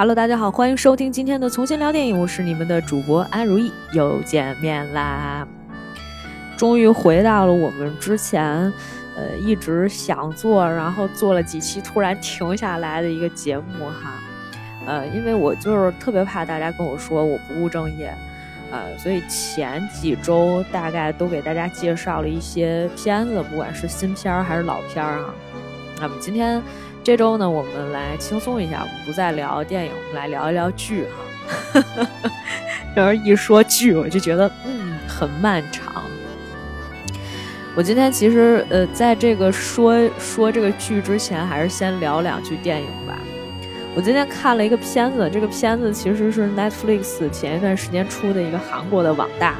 Hello，大家好，欢迎收听今天的重新聊电影，我是你们的主播安如意，又见面啦！终于回到了我们之前，呃，一直想做，然后做了几期突然停下来的一个节目哈。呃，因为我就是特别怕大家跟我说我不务正业，呃，所以前几周大概都给大家介绍了一些片子，不管是新片儿还是老片儿啊。那么今天。这周呢，我们来轻松一下，我们不再聊电影，我们来聊一聊剧哈。要是一说剧，我就觉得嗯很漫长。我今天其实呃，在这个说说这个剧之前，还是先聊两句电影吧。我今天看了一个片子，这个片子其实是 Netflix 前一段时间出的一个韩国的网大。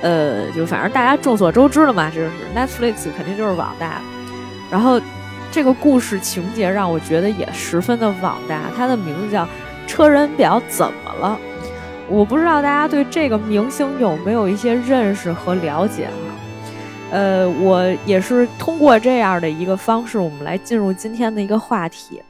呃，就反正大家众所周知了嘛，就是 Netflix 肯定就是网大，然后。这个故事情节让我觉得也十分的网大，它的名字叫《车人表怎么了》。我不知道大家对这个明星有没有一些认识和了解哈？呃，我也是通过这样的一个方式，我们来进入今天的一个话题。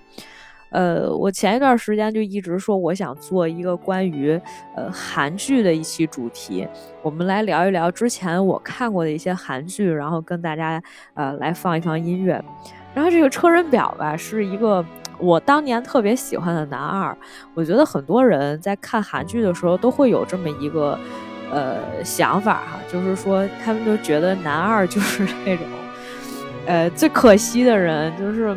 呃，我前一段时间就一直说我想做一个关于呃韩剧的一期主题，我们来聊一聊之前我看过的一些韩剧，然后跟大家呃来放一放音乐。然后这个车仁表吧，是一个我当年特别喜欢的男二。我觉得很多人在看韩剧的时候都会有这么一个呃想法哈，就是说他们就觉得男二就是 那种呃最可惜的人，就是。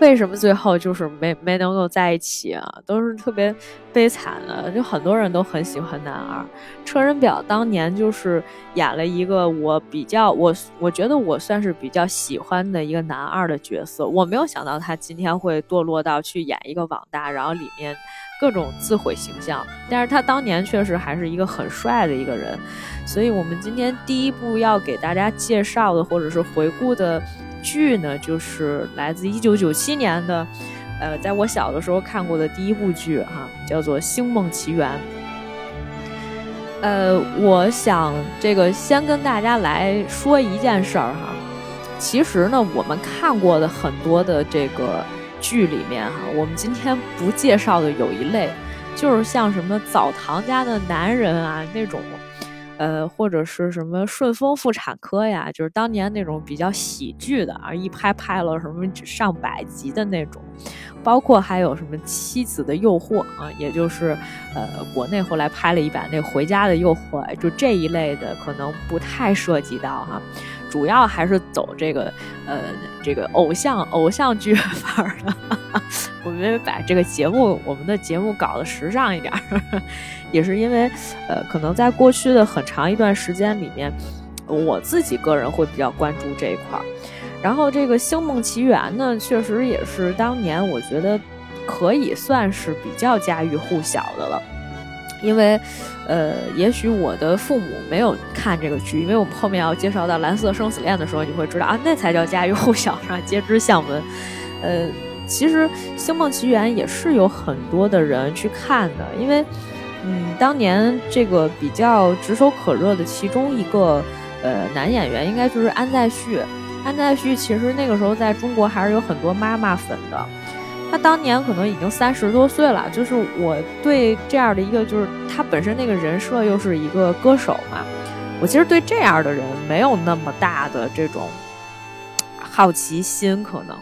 为什么最后就是没没能够在一起啊？都是特别悲惨的，就很多人都很喜欢男二。车仁表当年就是演了一个我比较我我觉得我算是比较喜欢的一个男二的角色。我没有想到他今天会堕落到去演一个网大，然后里面各种自毁形象。但是他当年确实还是一个很帅的一个人。所以我们今天第一部要给大家介绍的或者是回顾的。剧呢，就是来自一九九七年的，呃，在我小的时候看过的第一部剧哈，叫做《星梦奇缘》。呃，我想这个先跟大家来说一件事儿哈，其实呢，我们看过的很多的这个剧里面哈，我们今天不介绍的有一类，就是像什么澡堂家的男人啊那种。呃，或者是什么顺丰妇产科呀，就是当年那种比较喜剧的啊，一拍拍了什么上百集的那种，包括还有什么妻子的诱惑啊，也就是呃国内后来拍了一版那回家的诱惑，就这一类的可能不太涉及到哈。主要还是走这个，呃，这个偶像偶像剧 范儿的。我们把这个节目，我们的节目搞得时尚一点儿，也是因为，呃，可能在过去的很长一段时间里面，我自己个人会比较关注这一块儿。然后这个《星梦奇缘》呢，确实也是当年我觉得可以算是比较家喻户晓的了。因为，呃，也许我的父母没有看这个剧，因为我们后面要介绍到《蓝色生死恋》的时候，你会知道啊，那才叫家喻户晓，是吧？皆知巷闻。呃，其实《星梦奇缘》也是有很多的人去看的，因为，嗯，当年这个比较炙手可热的其中一个呃男演员，应该就是安在旭。安在旭其实那个时候在中国还是有很多妈妈粉的。他当年可能已经三十多岁了，就是我对这样的一个，就是他本身那个人设又是一个歌手嘛，我其实对这样的人没有那么大的这种好奇心，可能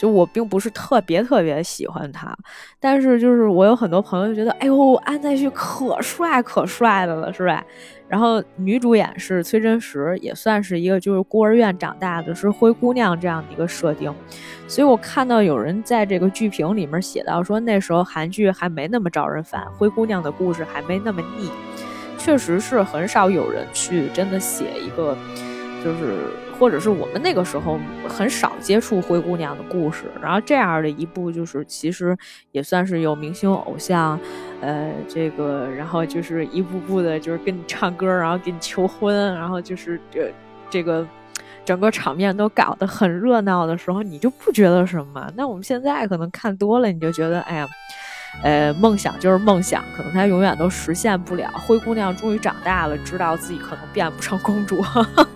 就我并不是特别特别喜欢他，但是就是我有很多朋友觉得，哎呦，安在旭可帅可帅的了，是吧？然后女主演是崔真实，也算是一个就是孤儿院长大的，是灰姑娘这样的一个设定。所以我看到有人在这个剧评里面写到说，那时候韩剧还没那么招人烦，灰姑娘的故事还没那么腻。确实是很少有人去真的写一个，就是或者是我们那个时候很少接触灰姑娘的故事。然后这样的一部就是其实也算是有明星偶像。呃，这个，然后就是一步步的，就是跟你唱歌，然后给你求婚，然后就是这这个整个场面都搞得很热闹的时候，你就不觉得什么？那我们现在可能看多了，你就觉得，哎呀，呃，梦想就是梦想，可能它永远都实现不了。灰姑娘终于长大了，知道自己可能变不成公主，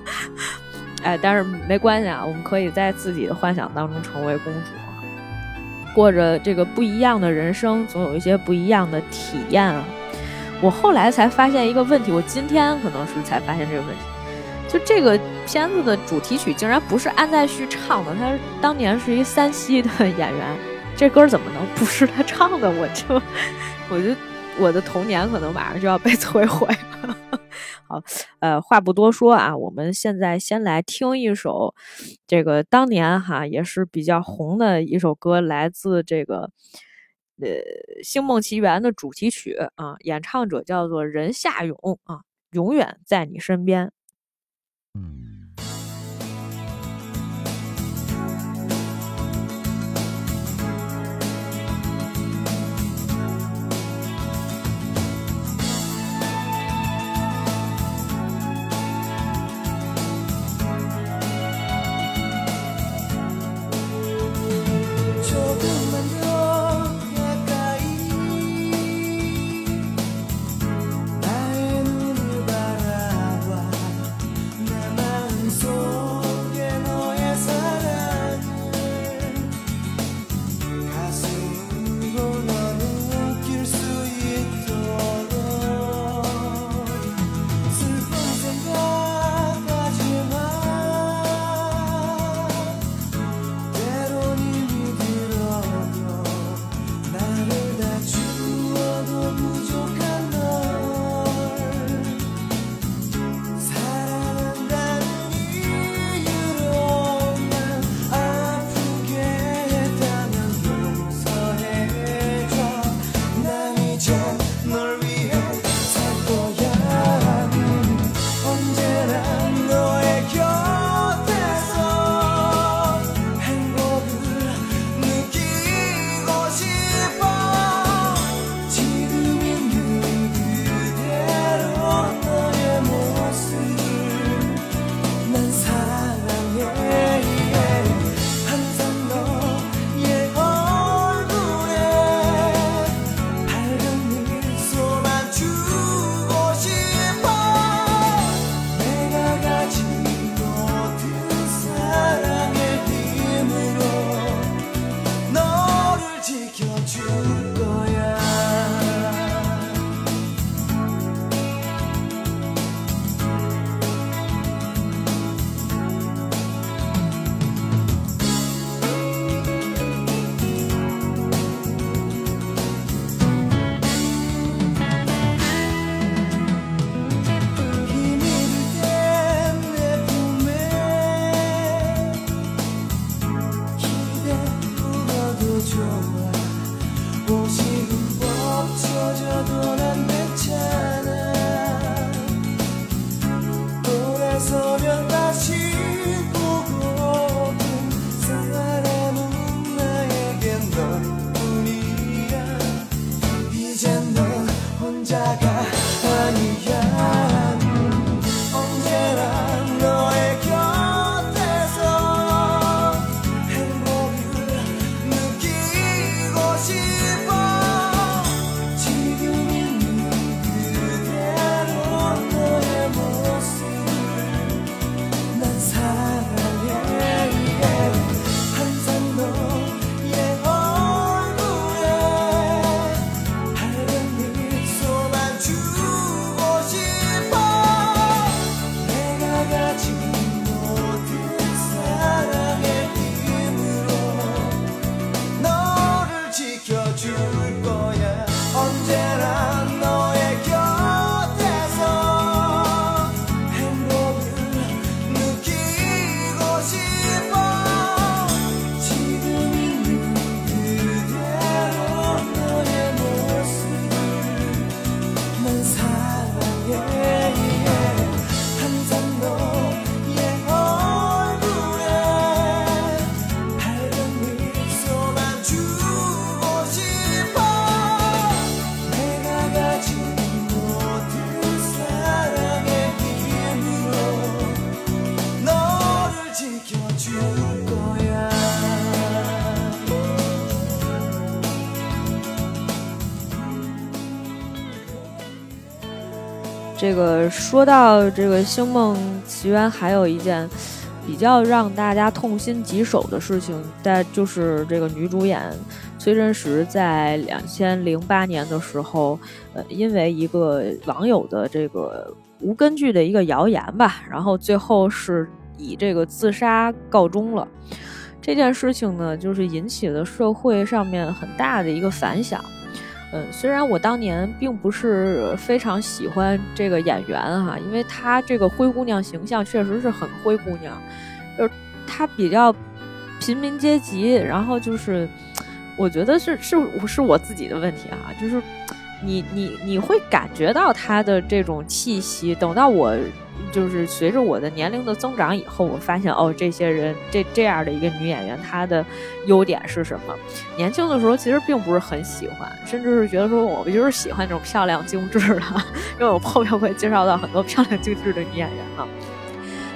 哎，但是没关系啊，我们可以在自己的幻想当中成为公主。过着这个不一样的人生，总有一些不一样的体验啊。我后来才发现一个问题，我今天可能是才发现这个问题，就这个片子的主题曲竟然不是安在旭唱的，他当年是一山西的演员，这歌怎么能不是他唱的？我就，我就我的童年可能马上就要被摧毁了。好，呃，话不多说啊，我们现在先来听一首这个当年哈也是比较红的一首歌，来自这个呃《星梦奇缘》的主题曲啊，演唱者叫做任夏勇啊，永远在你身边。这个说到这个《星梦奇缘》，还有一件比较让大家痛心疾首的事情，但就是这个女主演崔真实在两千零八年的时候，呃，因为一个网友的这个无根据的一个谣言吧，然后最后是以这个自杀告终了。这件事情呢，就是引起了社会上面很大的一个反响。嗯，虽然我当年并不是非常喜欢这个演员哈，因为她这个灰姑娘形象确实是很灰姑娘，就是她比较平民阶级，然后就是我觉得是是是我自己的问题哈，就是你你你会感觉到她的这种气息，等到我。就是随着我的年龄的增长以后，我发现哦，这些人这这样的一个女演员，她的优点是什么？年轻的时候其实并不是很喜欢，甚至是觉得说我就是喜欢这种漂亮精致的，因为我后面会介绍到很多漂亮精致的女演员嘛。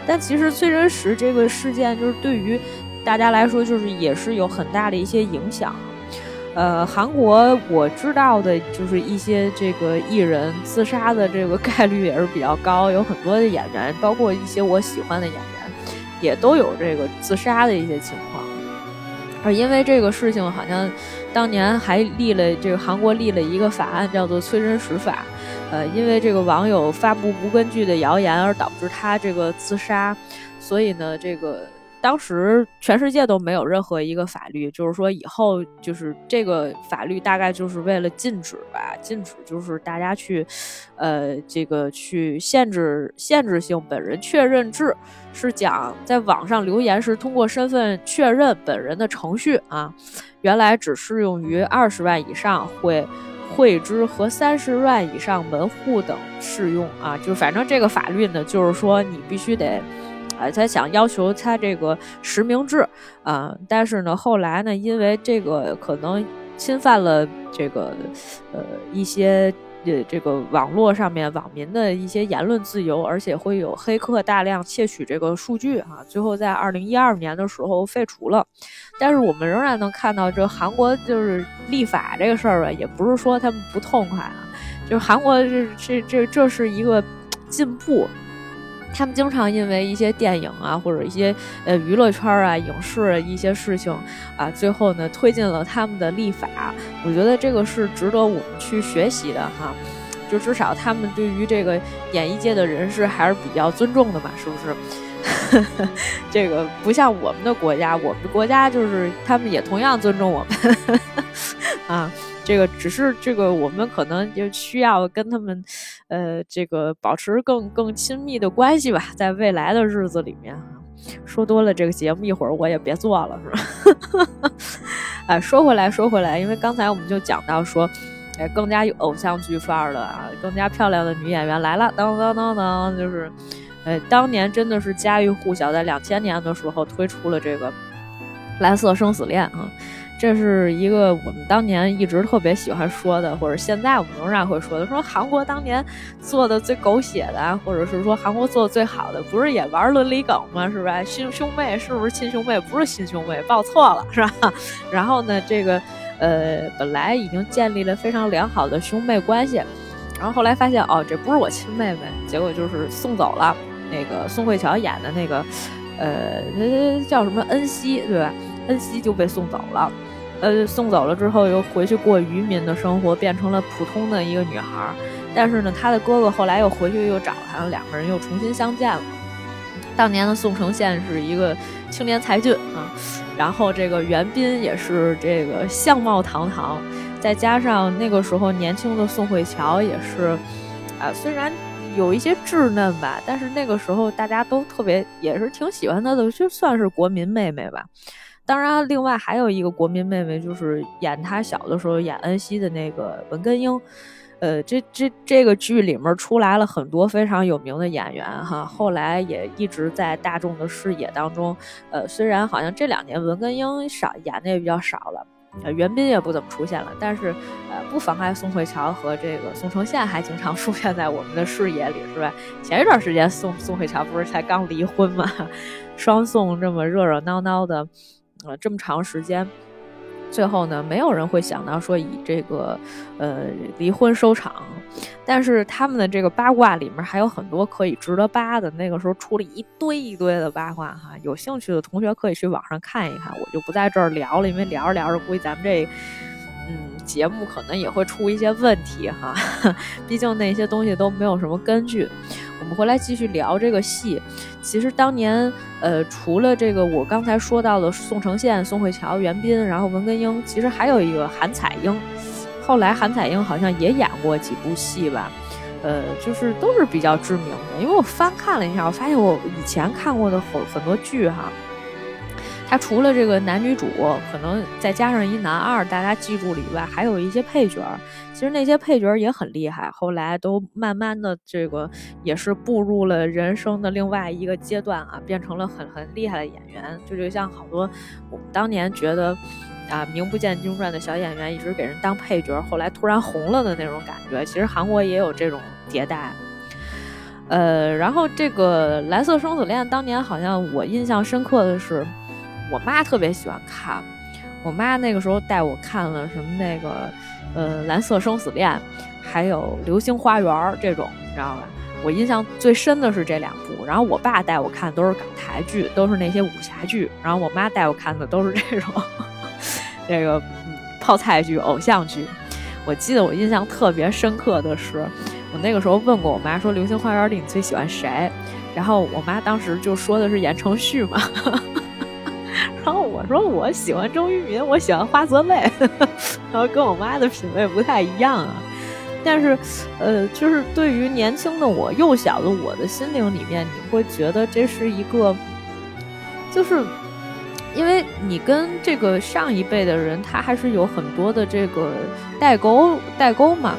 但其实崔真实这个事件，就是对于大家来说，就是也是有很大的一些影响。呃，韩国我知道的就是一些这个艺人自杀的这个概率也是比较高，有很多的演员，包括一些我喜欢的演员，也都有这个自杀的一些情况。而因为这个事情，好像当年还立了这个韩国立了一个法案，叫做崔真实法。呃，因为这个网友发布无根据的谣言而导致他这个自杀，所以呢，这个。当时全世界都没有任何一个法律，就是说以后就是这个法律大概就是为了禁止吧，禁止就是大家去，呃，这个去限制限制性本人确认制，是讲在网上留言时通过身份确认本人的程序啊，原来只适用于二十万以上会会知和三十万以上门户等适用啊，就反正这个法律呢，就是说你必须得。啊，他想要求他这个实名制啊，但是呢，后来呢，因为这个可能侵犯了这个呃一些呃这个网络上面网民的一些言论自由，而且会有黑客大量窃取这个数据啊，最后在二零一二年的时候废除了。但是我们仍然能看到，这韩国就是立法这个事儿吧，也不是说他们不痛快啊，就是韩国这这这这是一个进步。他们经常因为一些电影啊，或者一些呃娱乐圈啊、影视一些事情啊，最后呢推进了他们的立法。我觉得这个是值得我们去学习的哈。就至少他们对于这个演艺界的人士还是比较尊重的嘛，是不是？这个不像我们的国家，我们的国家就是他们也同样尊重我们 啊。这个只是这个，我们可能就需要跟他们，呃，这个保持更更亲密的关系吧，在未来的日子里面，说多了这个节目一会儿我也别做了，是吧？哎，说回来说回来，因为刚才我们就讲到说，哎，更加有偶像剧范儿的啊，更加漂亮的女演员来了，当当当当，就是，呃，当年真的是家喻户晓，在两千年的时候推出了这个《蓝色生死恋》啊。这是一个我们当年一直特别喜欢说的，或者现在我们仍然会说的，说韩国当年做的最狗血的，或者是说韩国做的最好的，不是也玩伦理梗吗？是吧？兄兄妹是不是亲兄妹？不是亲兄妹，报错了是吧？然后呢，这个呃，本来已经建立了非常良好的兄妹关系，然后后来发现哦，这不是我亲妹妹，结果就是送走了那个宋慧乔演的那个呃，叫什么恩熙对吧？恩熙就被送走了。呃，送走了之后，又回去过渔民的生活，变成了普通的一个女孩。但是呢，她的哥哥后来又回去又找她，两个人又重新相见了。当年的宋承宪是一个青年才俊啊，然后这个袁彬也是这个相貌堂堂，再加上那个时候年轻的宋慧乔也是，啊，虽然有一些稚嫩吧，但是那个时候大家都特别也是挺喜欢她的，就算是国民妹妹吧。当然，另外还有一个国民妹妹，就是演她小的时候演恩熙的那个文根英。呃，这这这个剧里面出来了很多非常有名的演员哈，后来也一直在大众的视野当中。呃，虽然好像这两年文根英少演的也比较少了，呃，袁彬也不怎么出现了，但是呃，不妨碍宋慧乔和这个宋承宪还经常 出现在我们的视野里，是吧？前一段时间宋宋慧乔不是才刚离婚嘛？双宋这么热热闹闹的。呃，这么长时间，最后呢，没有人会想到说以这个呃离婚收场。但是他们的这个八卦里面还有很多可以值得扒的。那个时候出了一堆一堆的八卦哈，有兴趣的同学可以去网上看一看，我就不在这儿聊了，因为聊着聊着估计咱们这嗯节目可能也会出一些问题哈，毕竟那些东西都没有什么根据。我们回来继续聊这个戏。其实当年呃，除了这个我刚才说到的宋承宪、宋慧乔、袁彬，然后文根英，其实还有一个韩彩英。后来韩彩英好像也演过几部戏吧，呃，就是都是比较知名的。因为我翻看了一下，我发现我以前看过的很很多剧哈，它除了这个男女主，可能再加上一男二，大家记住了以外，还有一些配角。其实那些配角也很厉害，后来都慢慢的这个也是步入了人生的另外一个阶段啊，变成了很很厉害的演员。就就像好多我们当年觉得。啊，名不见经传的小演员一直给人当配角，后来突然红了的那种感觉，其实韩国也有这种迭代。呃，然后这个《蓝色生死恋》当年好像我印象深刻的是，我妈特别喜欢看，我妈那个时候带我看了什么那个呃《蓝色生死恋》，还有《流星花园》这种，你知道吧？我印象最深的是这两部。然后我爸带我看的都是港台剧，都是那些武侠剧，然后我妈带我看的都是这种。这个泡菜剧、偶像剧，我记得我印象特别深刻的是，我那个时候问过我妈说《流星花园》里你最喜欢谁？然后我妈当时就说的是言承旭嘛。然后我说我喜欢周渝民，我喜欢花泽类，然后跟我妈的品味不太一样啊。但是，呃，就是对于年轻的我、幼小的我的心灵里面，你会觉得这是一个，就是。因为你跟这个上一辈的人，他还是有很多的这个代沟代沟嘛。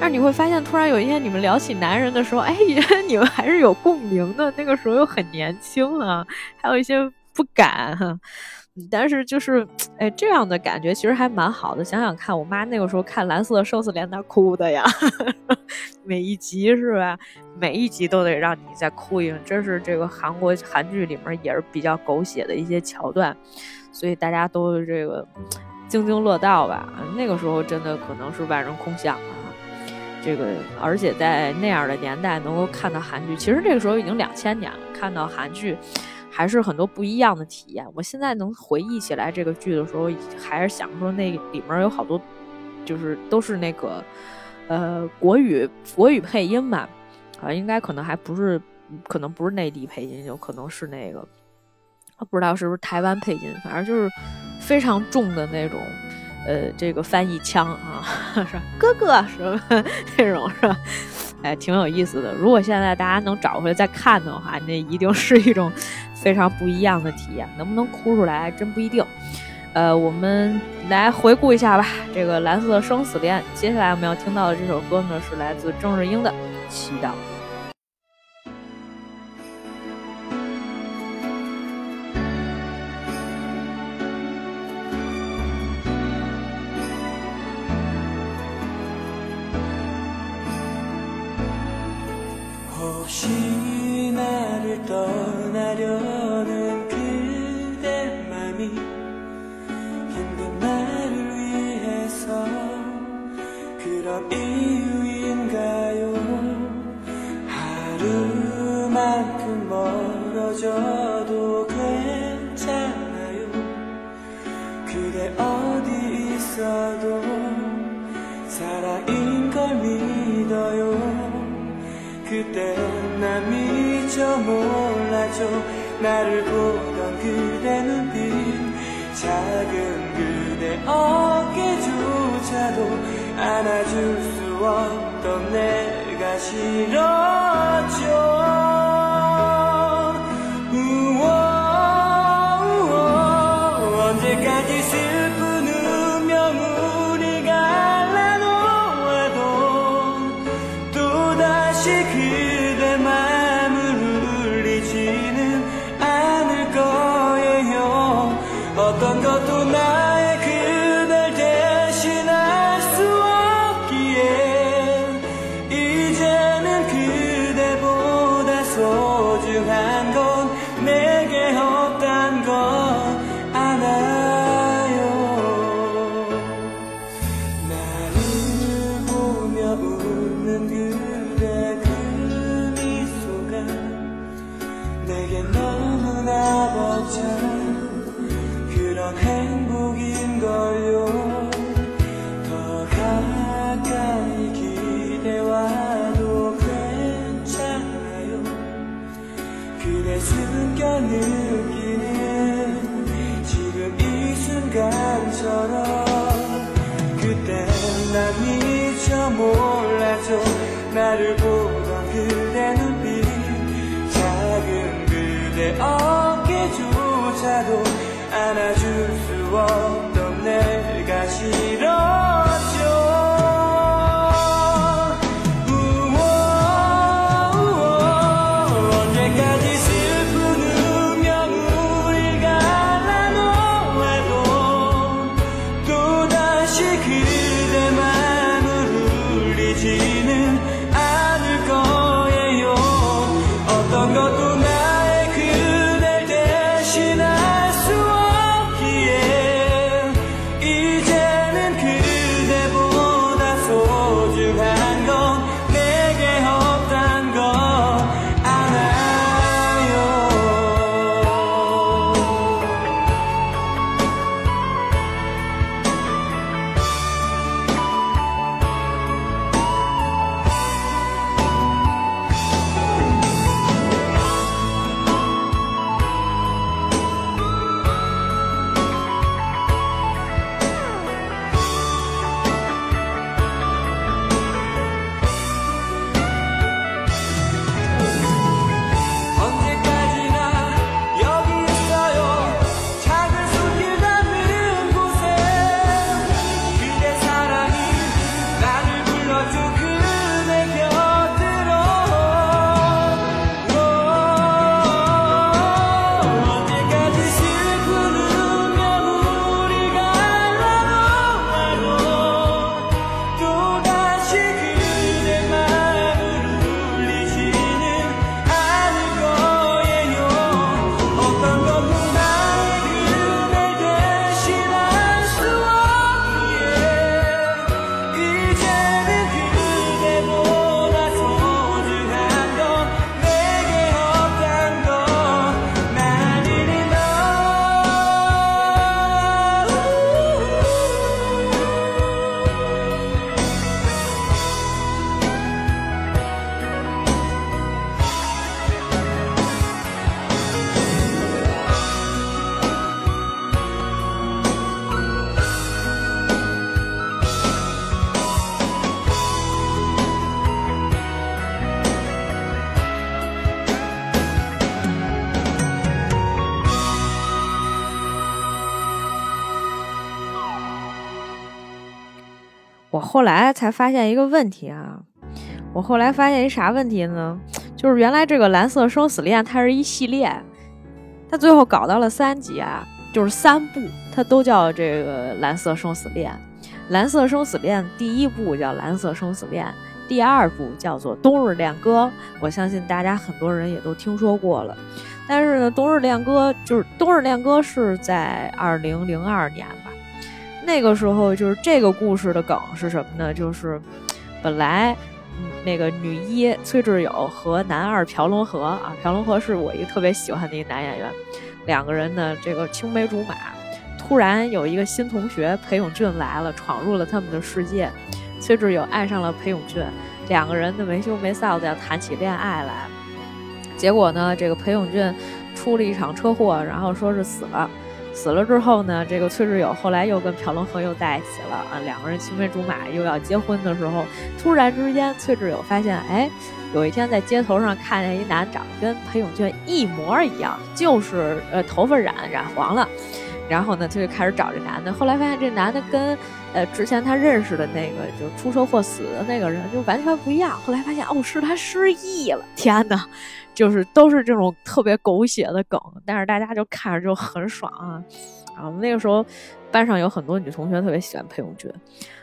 但是你会发现，突然有一天你们聊起男人的时候，哎，你们还是有共鸣的。那个时候又很年轻啊，还有一些不敢。但是就是，哎，这样的感觉其实还蛮好的。想想看，我妈那个时候看《蓝色生死恋》，那哭的呀，每一集是吧？每一集都得让你再哭一，这是这个韩国韩剧里面也是比较狗血的一些桥段，所以大家都这个津津乐道吧。那个时候真的可能是万人空巷啊。这个而且在那样的年代能够看到韩剧，其实这个时候已经两千年了，看到韩剧。还是很多不一样的体验。我现在能回忆起来这个剧的时候，还是想说那里面有好多，就是都是那个，呃，国语国语配音吧，啊，应该可能还不是，可能不是内地配音，有可能是那个，不知道是不是台湾配音，反正就是非常重的那种，呃，这个翻译腔啊，是哥哥什么那种是吧？哎，挺有意思的。如果现在大家能找回来再看的话，那一定是一种。非常不一样的体验，能不能哭出来真不一定。呃，我们来回顾一下吧。这个《蓝色生死恋》，接下来我们要听到的这首歌呢，是来自郑智英的《祈祷》。 떠나려는 그대 맘이 힘든 나를 위해서 그런 이유인가요? 하루만큼 멀어져도 괜찮아요. 그대 어디 있어도 사랑인 걸 믿어요. 그때 난 잊어먹 좀 나를 보던 그대 눈빛 작은 그대 어깨조차도 안아줄 수 없던 내가 싫었죠. 后来才发现一个问题啊！我后来发现一啥问题呢？就是原来这个《蓝色生死恋》它是一系列，它最后搞到了三集啊，就是三部，它都叫这个《蓝色生死恋》。《蓝色生死恋》第一部叫《蓝色生死恋》，第二部叫做《冬日恋歌》。我相信大家很多人也都听说过了。但是呢，《冬日恋歌》就是《冬日恋歌》是在二零零二年。那个时候就是这个故事的梗是什么呢？就是本来那个女一崔智友和男二朴龙和啊，朴龙和是我一个特别喜欢的一个男演员，两个人呢这个青梅竹马，突然有一个新同学裴勇俊来了，闯入了他们的世界，崔智友爱上了裴勇俊，两个人的没羞没臊的要谈起恋爱来，结果呢这个裴勇俊出了一场车祸，然后说是死了。死了之后呢，这个崔智友后来又跟朴龙和又在一起了啊，两个人青梅竹马，又要结婚的时候，突然之间，崔智友发现，哎，有一天在街头上看见一男长得跟裴永俊一模一样，就是呃头发染染黄了，然后呢，他就开始找这男的，后来发现这男的跟呃之前他认识的那个就出车祸死的那个人就完全不一样，后来发现哦，是他失忆了，天哪！就是都是这种特别狗血的梗，但是大家就看着就很爽啊！啊，我们那个时候班上有很多女同学特别喜欢裴勇俊，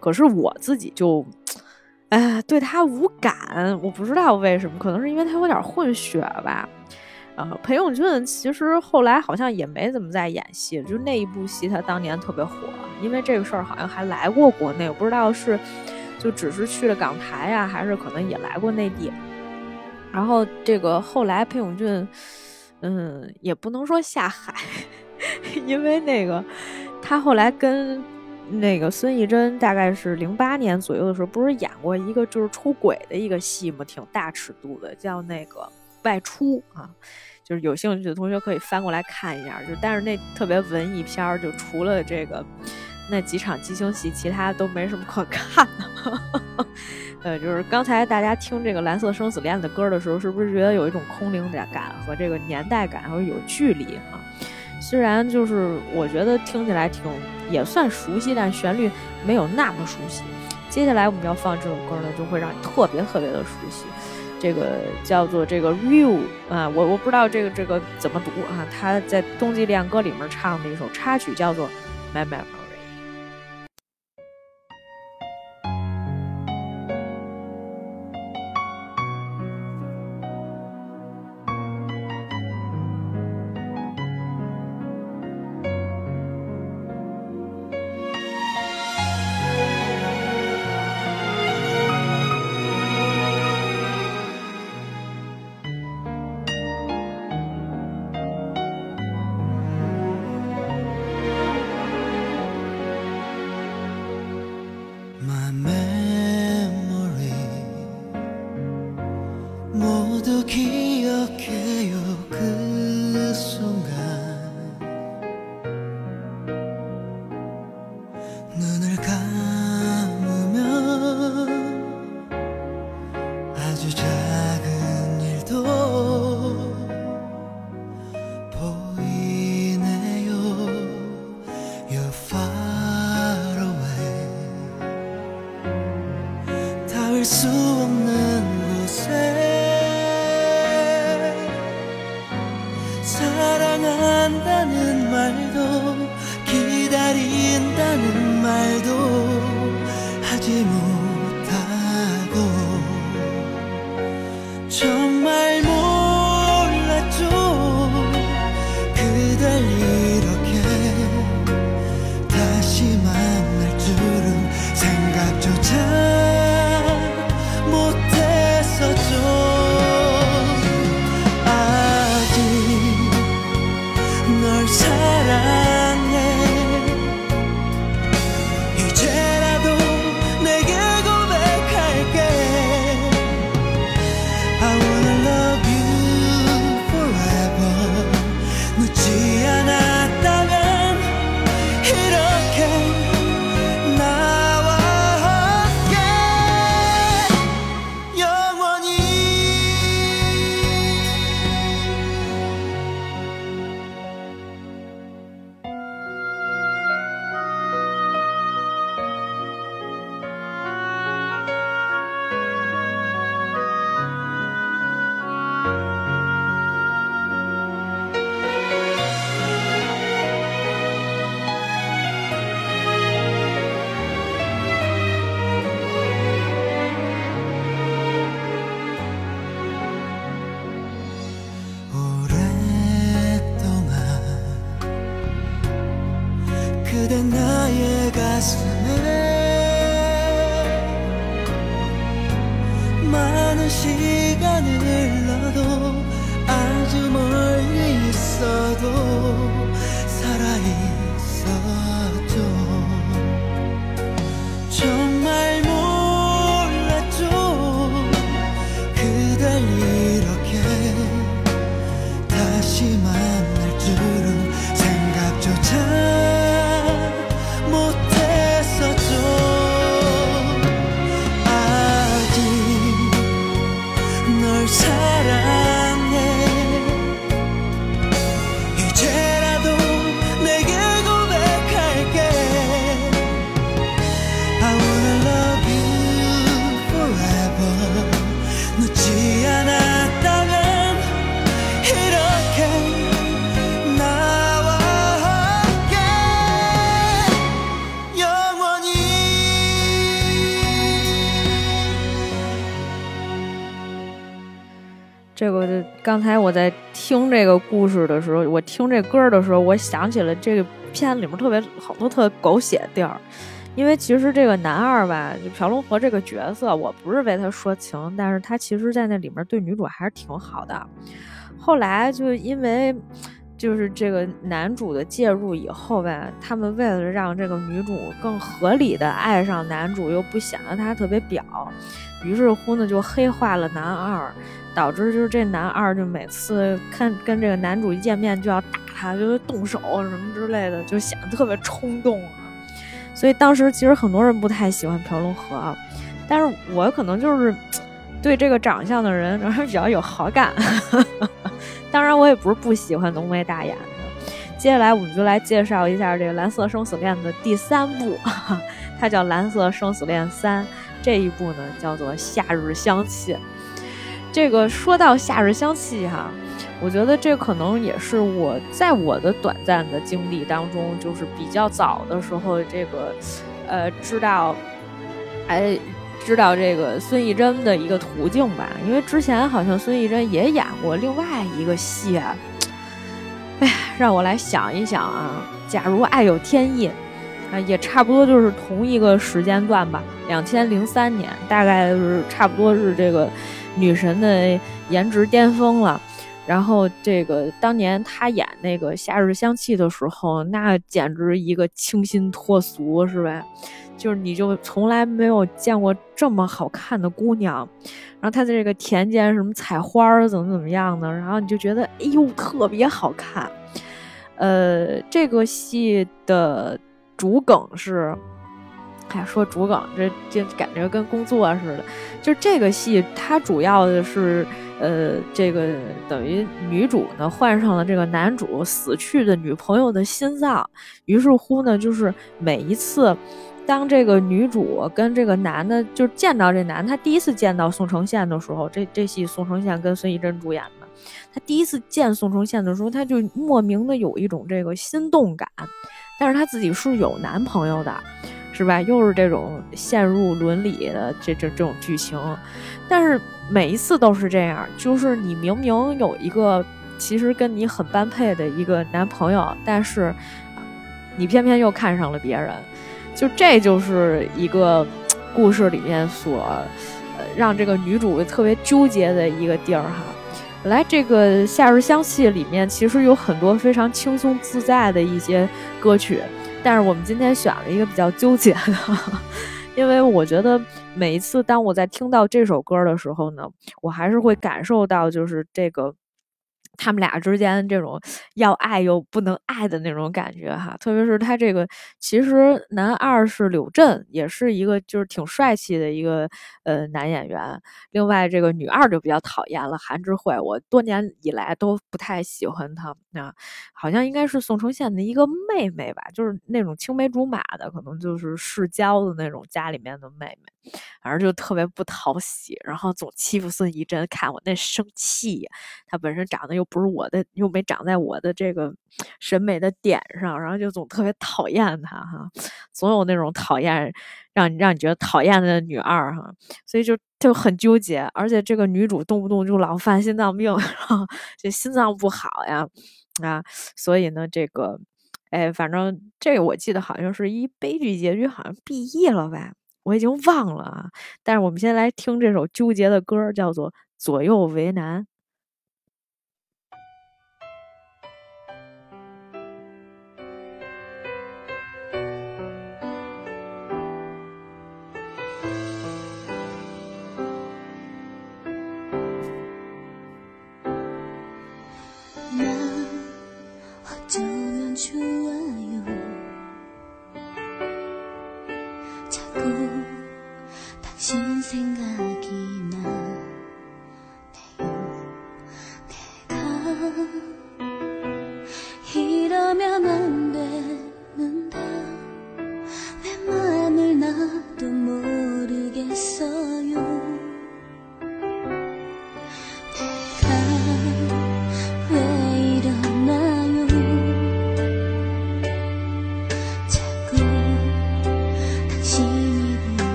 可是我自己就，哎，对他无感。我不知道为什么，可能是因为他有点混血吧。裴勇俊其实后来好像也没怎么在演戏，就那一部戏他当年特别火，因为这个事儿好像还来过国内，我不知道是就只是去了港台呀，还是可能也来过内地。然后这个后来裴勇俊，嗯，也不能说下海，因为那个他后来跟那个孙艺珍大概是零八年左右的时候，不是演过一个就是出轨的一个戏吗？挺大尺度的，叫那个外出啊。就是有兴趣的同学可以翻过来看一下，就但是那特别文艺片儿，就除了这个那几场激情戏，其他都没什么可 看的。呃，就是刚才大家听这个《蓝色生死恋》的歌的时候，是不是觉得有一种空灵感和这个年代感，然后有距离啊？虽然就是我觉得听起来挺也算熟悉，但旋律没有那么熟悉。接下来我们要放这首歌呢，就会让你特别特别的熟悉。这个叫做这个 Real 啊，我我不知道这个这个怎么读啊。他在《冬季恋歌》里面唱的一首插曲叫做 My Memory。刚才我在听这个故事的时候，我听这歌的时候，我想起了这个片子里面特别好多特狗血的地儿。因为其实这个男二吧，就朴龙和这个角色，我不是为他说情，但是他其实在那里面对女主还是挺好的。后来就因为就是这个男主的介入以后吧，他们为了让这个女主更合理的爱上男主，又不显得他特别表，于是乎呢就黑化了男二。导致就是这男二就每次看跟这个男主一见面就要打他，就是动手什么之类的，就显得特别冲动啊。所以当时其实很多人不太喜欢朴龙和，但是我可能就是 对这个长相的人然 后比较有好感。当然我也不是不喜欢浓眉大眼的。接下来我们就来介绍一下这个《蓝色生死恋》的第三部，它叫《蓝色生死恋三》。这一部呢叫做《夏日香气》。这个说到《夏日香气》哈，我觉得这可能也是我在我的短暂的经历当中，就是比较早的时候，这个呃知道，哎，知道这个孙艺珍的一个途径吧。因为之前好像孙艺珍也演过另外一个戏啊。哎，让我来想一想啊，假如爱有天意。啊，也差不多就是同一个时间段吧，两千零三年，大概是差不多是这个女神的颜值巅峰了。然后这个当年她演那个《夏日香气》的时候，那简直一个清新脱俗，是吧？就是你就从来没有见过这么好看的姑娘。然后她在这个田间什么采花儿，怎么怎么样的，然后你就觉得哎呦特别好看。呃，这个戏的。主梗是，哎，说主梗，这这感觉跟工作似的。就这个戏，它主要的是，呃，这个等于女主呢换上了这个男主死去的女朋友的心脏。于是乎呢，就是每一次，当这个女主跟这个男的就见到这男，他第一次见到宋承宪的时候，这这戏宋承宪跟孙艺珍主演的，他第一次见宋承宪的时候，他就莫名的有一种这个心动感。但是她自己是有男朋友的，是吧？又是这种陷入伦理的这这这种剧情，但是每一次都是这样，就是你明明有一个其实跟你很般配的一个男朋友，但是你偏偏又看上了别人，就这就是一个 故事里面所呃让这个女主特别纠结的一个地儿哈。来，这个《夏日香气》里面其实有很多非常轻松自在的一些歌曲，但是我们今天选了一个比较纠结的，因为我觉得每一次当我在听到这首歌的时候呢，我还是会感受到就是这个。他们俩之间这种要爱又不能爱的那种感觉哈，特别是他这个，其实男二是柳震，也是一个就是挺帅气的一个呃男演员。另外这个女二就比较讨厌了，韩智慧，我多年以来都不太喜欢她啊，好像应该是宋承宪的一个妹妹吧，就是那种青梅竹马的，可能就是世交的那种家里面的妹妹，反正就特别不讨喜，然后总欺负孙艺珍，看我那生气，她本身长得又。不是我的，又没长在我的这个审美的点上，然后就总特别讨厌他哈，总有那种讨厌让你让你觉得讨厌的女二哈，所以就就很纠结，而且这个女主动不动就老犯心脏病，然后这心脏不好呀啊，所以呢，这个哎，反正这个我记得好像是一悲剧结局，好像毕业了呗，我已经忘了啊。但是我们先来听这首纠结的歌，叫做《左右为难》。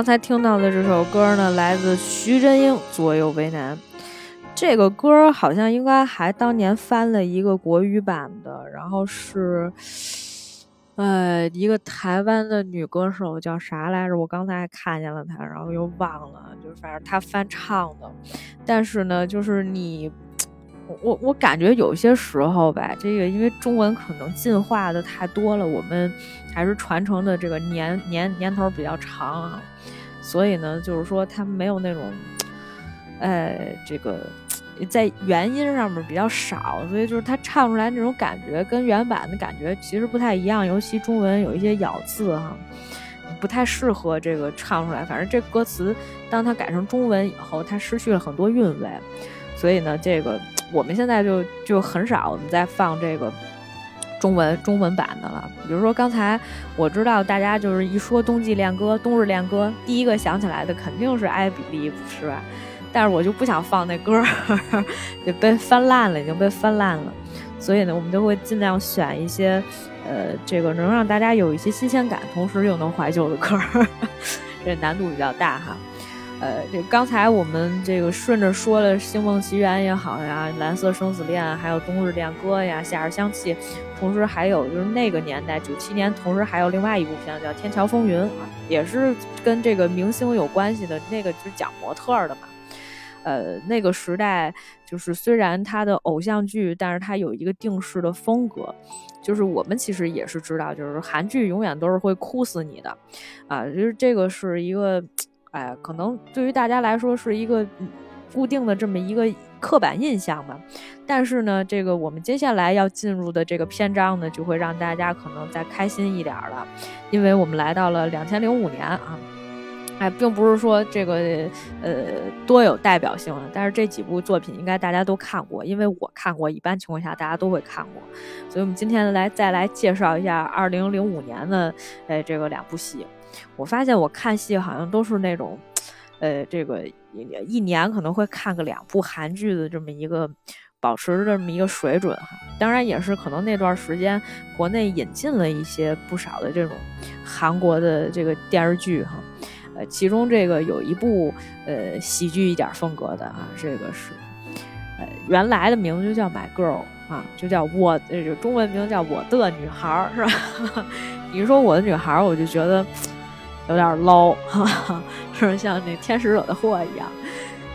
刚才听到的这首歌呢，来自徐真英，《左右为难》。这个歌好像应该还当年翻了一个国语版的，然后是，呃，一个台湾的女歌手叫啥来着？我刚才还看见了她，然后又忘了，就是反正她翻唱的。但是呢，就是你，我我感觉有些时候吧，这个因为中文可能进化的太多了，我们还是传承的这个年年年头比较长啊，所以呢，就是说他们没有那种，呃，这个。在原音上面比较少，所以就是他唱出来那种感觉跟原版的感觉其实不太一样，尤其中文有一些咬字哈，不太适合这个唱出来。反正这歌词，当它改成中文以后，它失去了很多韵味，所以呢，这个我们现在就就很少我们再放这个中文中文版的了。比如说刚才我知道大家就是一说冬季恋歌、冬日恋歌，第一个想起来的肯定是艾比利，是吧？但是我就不想放那歌，也被翻烂了，已经被翻烂了。所以呢，我们就会尽量选一些，呃，这个能让大家有一些新鲜感，同时又能怀旧的歌。这难度比较大哈。呃，这刚才我们这个顺着说了《星梦奇缘》也好呀，《蓝色生死恋》，还有《冬日恋歌》呀，《夏日香气》，同时还有就是那个年代九七年，同时还有另外一部片子叫《天桥风云》，也是跟这个明星有关系的，那个就是讲模特的嘛。呃，那个时代就是虽然他的偶像剧，但是他有一个定式的风格，就是我们其实也是知道，就是韩剧永远都是会哭死你的，啊，就是这个是一个，哎，可能对于大家来说是一个固定的这么一个刻板印象吧。但是呢，这个我们接下来要进入的这个篇章呢，就会让大家可能再开心一点了，因为我们来到了两千零五年啊。哎，并不是说这个呃多有代表性啊，但是这几部作品应该大家都看过，因为我看过，一般情况下大家都会看过，所以我们今天来再来介绍一下二零零五年的呃这个两部戏。我发现我看戏好像都是那种，呃这个一年可能会看个两部韩剧的这么一个保持着这么一个水准哈。当然也是可能那段时间国内引进了一些不少的这种韩国的这个电视剧哈。呃其中这个有一部呃喜剧一点风格的啊，这个是呃原来的名字就叫《My Girl》啊，就叫我这个中文名叫我的女孩是吧？你说我的女孩，我就觉得有点 low，是像那天使惹的祸一样，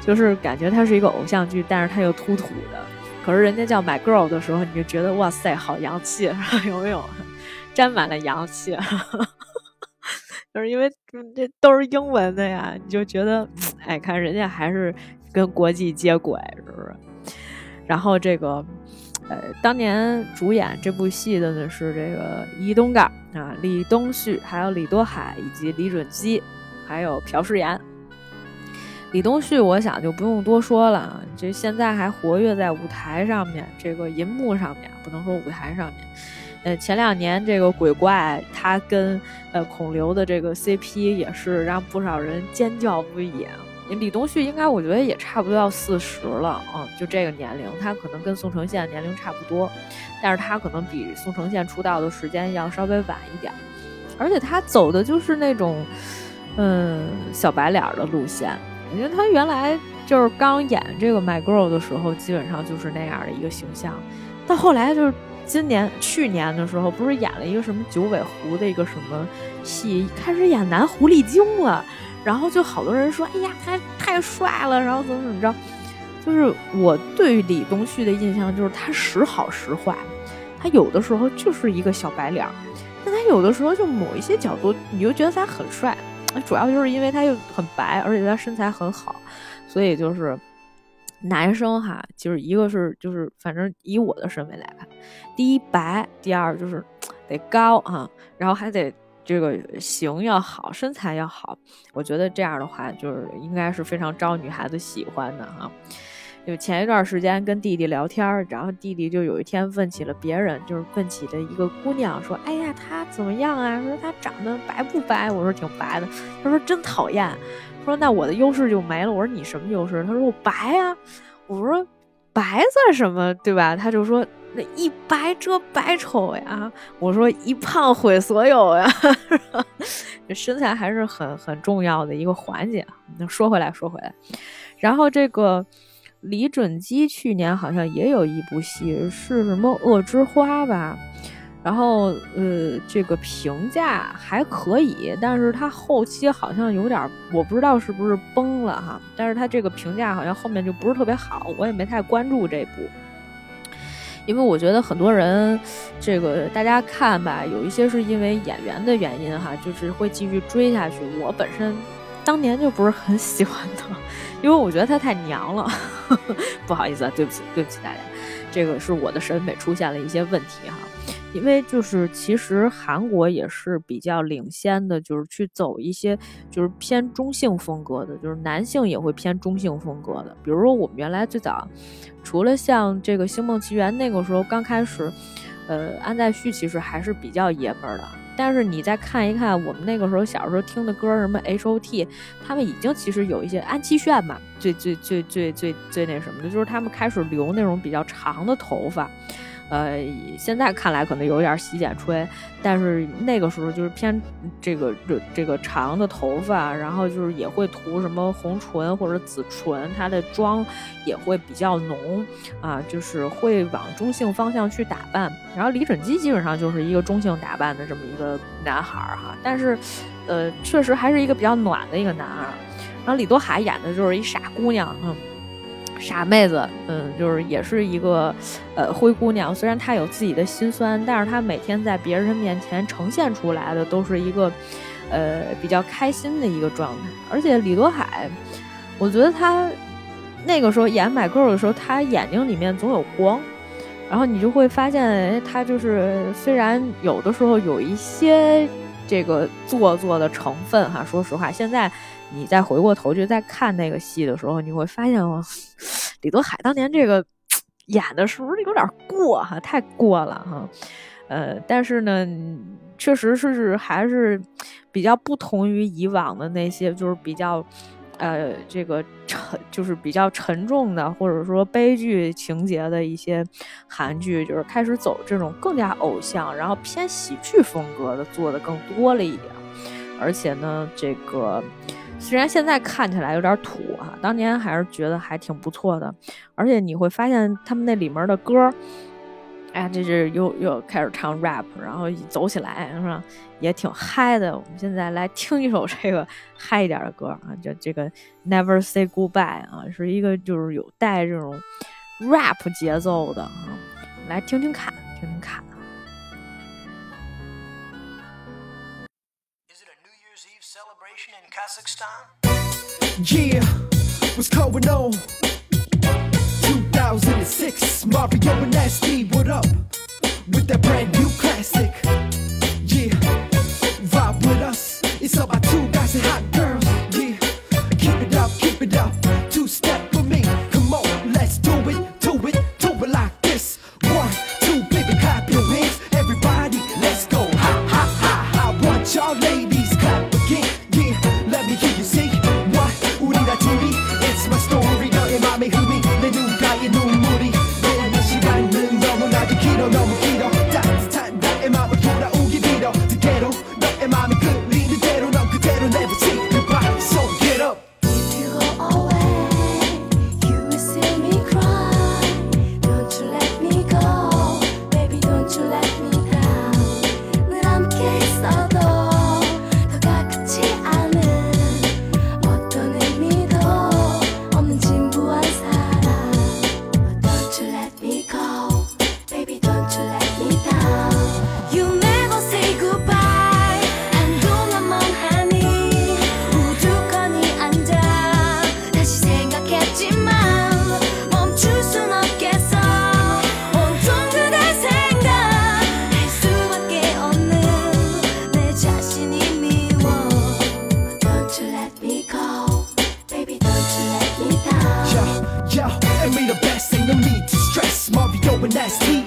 就是感觉它是一个偶像剧，但是它又土土的。可是人家叫《My Girl》的时候，你就觉得哇塞，好洋气，有没有？沾满了洋气。就是因为这都是英文的呀，你就觉得，哎，看人家还是跟国际接轨，是不是？然后这个，呃，当年主演这部戏的呢是这个伊东盖啊、李东旭，还有李多海以及李准基，还有朴世妍。李东旭，我想就不用多说了，这现在还活跃在舞台上面，这个银幕上面，不能说舞台上面。呃，前两年这个鬼怪，他跟呃孔刘的这个 CP 也是让不少人尖叫不已啊。李东旭应该我觉得也差不多要四十了，嗯，就这个年龄，他可能跟宋承宪年龄差不多，但是他可能比宋承宪出道的时间要稍微晚一点，而且他走的就是那种嗯小白脸的路线。我觉得他原来就是刚演这个 My Girl 的时候，基本上就是那样的一个形象，到后来就是。今年去年的时候，不是演了一个什么九尾狐的一个什么戏，开始演男狐狸精了，然后就好多人说，哎呀，他太帅了，然后怎么怎么着，就是我对李东旭的印象就是他时好时坏，他有的时候就是一个小白脸，但他有的时候就某一些角度你就觉得他很帅，主要就是因为他又很白，而且他身材很好，所以就是。男生哈，就是一个是就是，反正以我的审美来看，第一白，第二就是 得高啊，然后还得这个型要好，身材要好。我觉得这样的话，就是应该是非常招女孩子喜欢的哈。就前一段时间跟弟弟聊天，然后弟弟就有一天问起了别人，就是问起了一个姑娘，说：“哎呀，她怎么样啊？说她长得白不白？”我说：“挺白的。”他说：“真讨厌。”说那我的优势就没了。我说你什么优势？他说我白呀。我说白算什么，对吧？他就说那一白遮百丑呀。我说一胖毁所有呀。这身材还是很很重要的一个环节。那说回来说回来，然后这个李准基去年好像也有一部戏，是什么《恶之花》吧？然后，呃，这个评价还可以，但是他后期好像有点，我不知道是不是崩了哈。但是他这个评价好像后面就不是特别好，我也没太关注这部，因为我觉得很多人，这个大家看吧，有一些是因为演员的原因哈，就是会继续追下去。我本身当年就不是很喜欢他，因为我觉得他太娘了。呵 呵不好意思啊，对不起，对不起大家，这个是我的审美出现了一些问题哈。因为就是其实韩国也是比较领先的，就是去走一些就是偏中性风格的，就是男性也会偏中性风格的。比如说我们原来最早，除了像这个《星梦奇缘》那个时候刚开始，呃，安在旭其实还是比较爷们儿的。但是你再看一看我们那个时候小时候听的歌，什么 H O T，他们已经其实有一些安七炫嘛，最最最最最最那什么的，就是他们开始留那种比较长的头发。呃，现在看来可能有点洗剪吹，但是那个时候就是偏这个这这个长的头发，然后就是也会涂什么红唇或者紫唇，他的妆也会比较浓啊，就是会往中性方向去打扮。然后李准基基本上就是一个中性打扮的这么一个男孩儿哈，但是呃，确实还是一个比较暖的一个男孩儿。然后李多海演的就是一傻姑娘，嗯。傻妹子，嗯，就是也是一个，呃，灰姑娘。虽然她有自己的心酸，但是她每天在别人面前呈现出来的都是一个，呃，比较开心的一个状态。而且李多海，我觉得他那个时候演买 girl 的时候，他眼睛里面总有光，然后你就会发现，他就是虽然有的时候有一些这个做作的成分哈，说实话，现在。你再回过头去再看那个戏的时候，你会发现哦，李多海当年这个 演的是不是有点过哈？太过了哈。呃，但是呢，确实是还是比较不同于以往的那些，就是比较呃这个沉，就是比较沉重的或者说悲剧情节的一些韩剧，就是开始走这种更加偶像，然后偏喜剧风格的做的更多了一点，而且呢，这个。虽然现在看起来有点土啊，当年还是觉得还挺不错的。而且你会发现他们那里面的歌，哎，这是又又开始唱 rap，然后一走起来是吧，也挺嗨的。我们现在来听一首这个嗨一点的歌啊，叫这个 Never Say Goodbye 啊，是一个就是有带这种 rap 节奏的啊，来听听看，听听看。Kazakhstan? Yeah, what's going on? 2006, Mario and Nasty, what up? With that brand new classic. Yeah, vibe with us. It's about two guys and hot best. He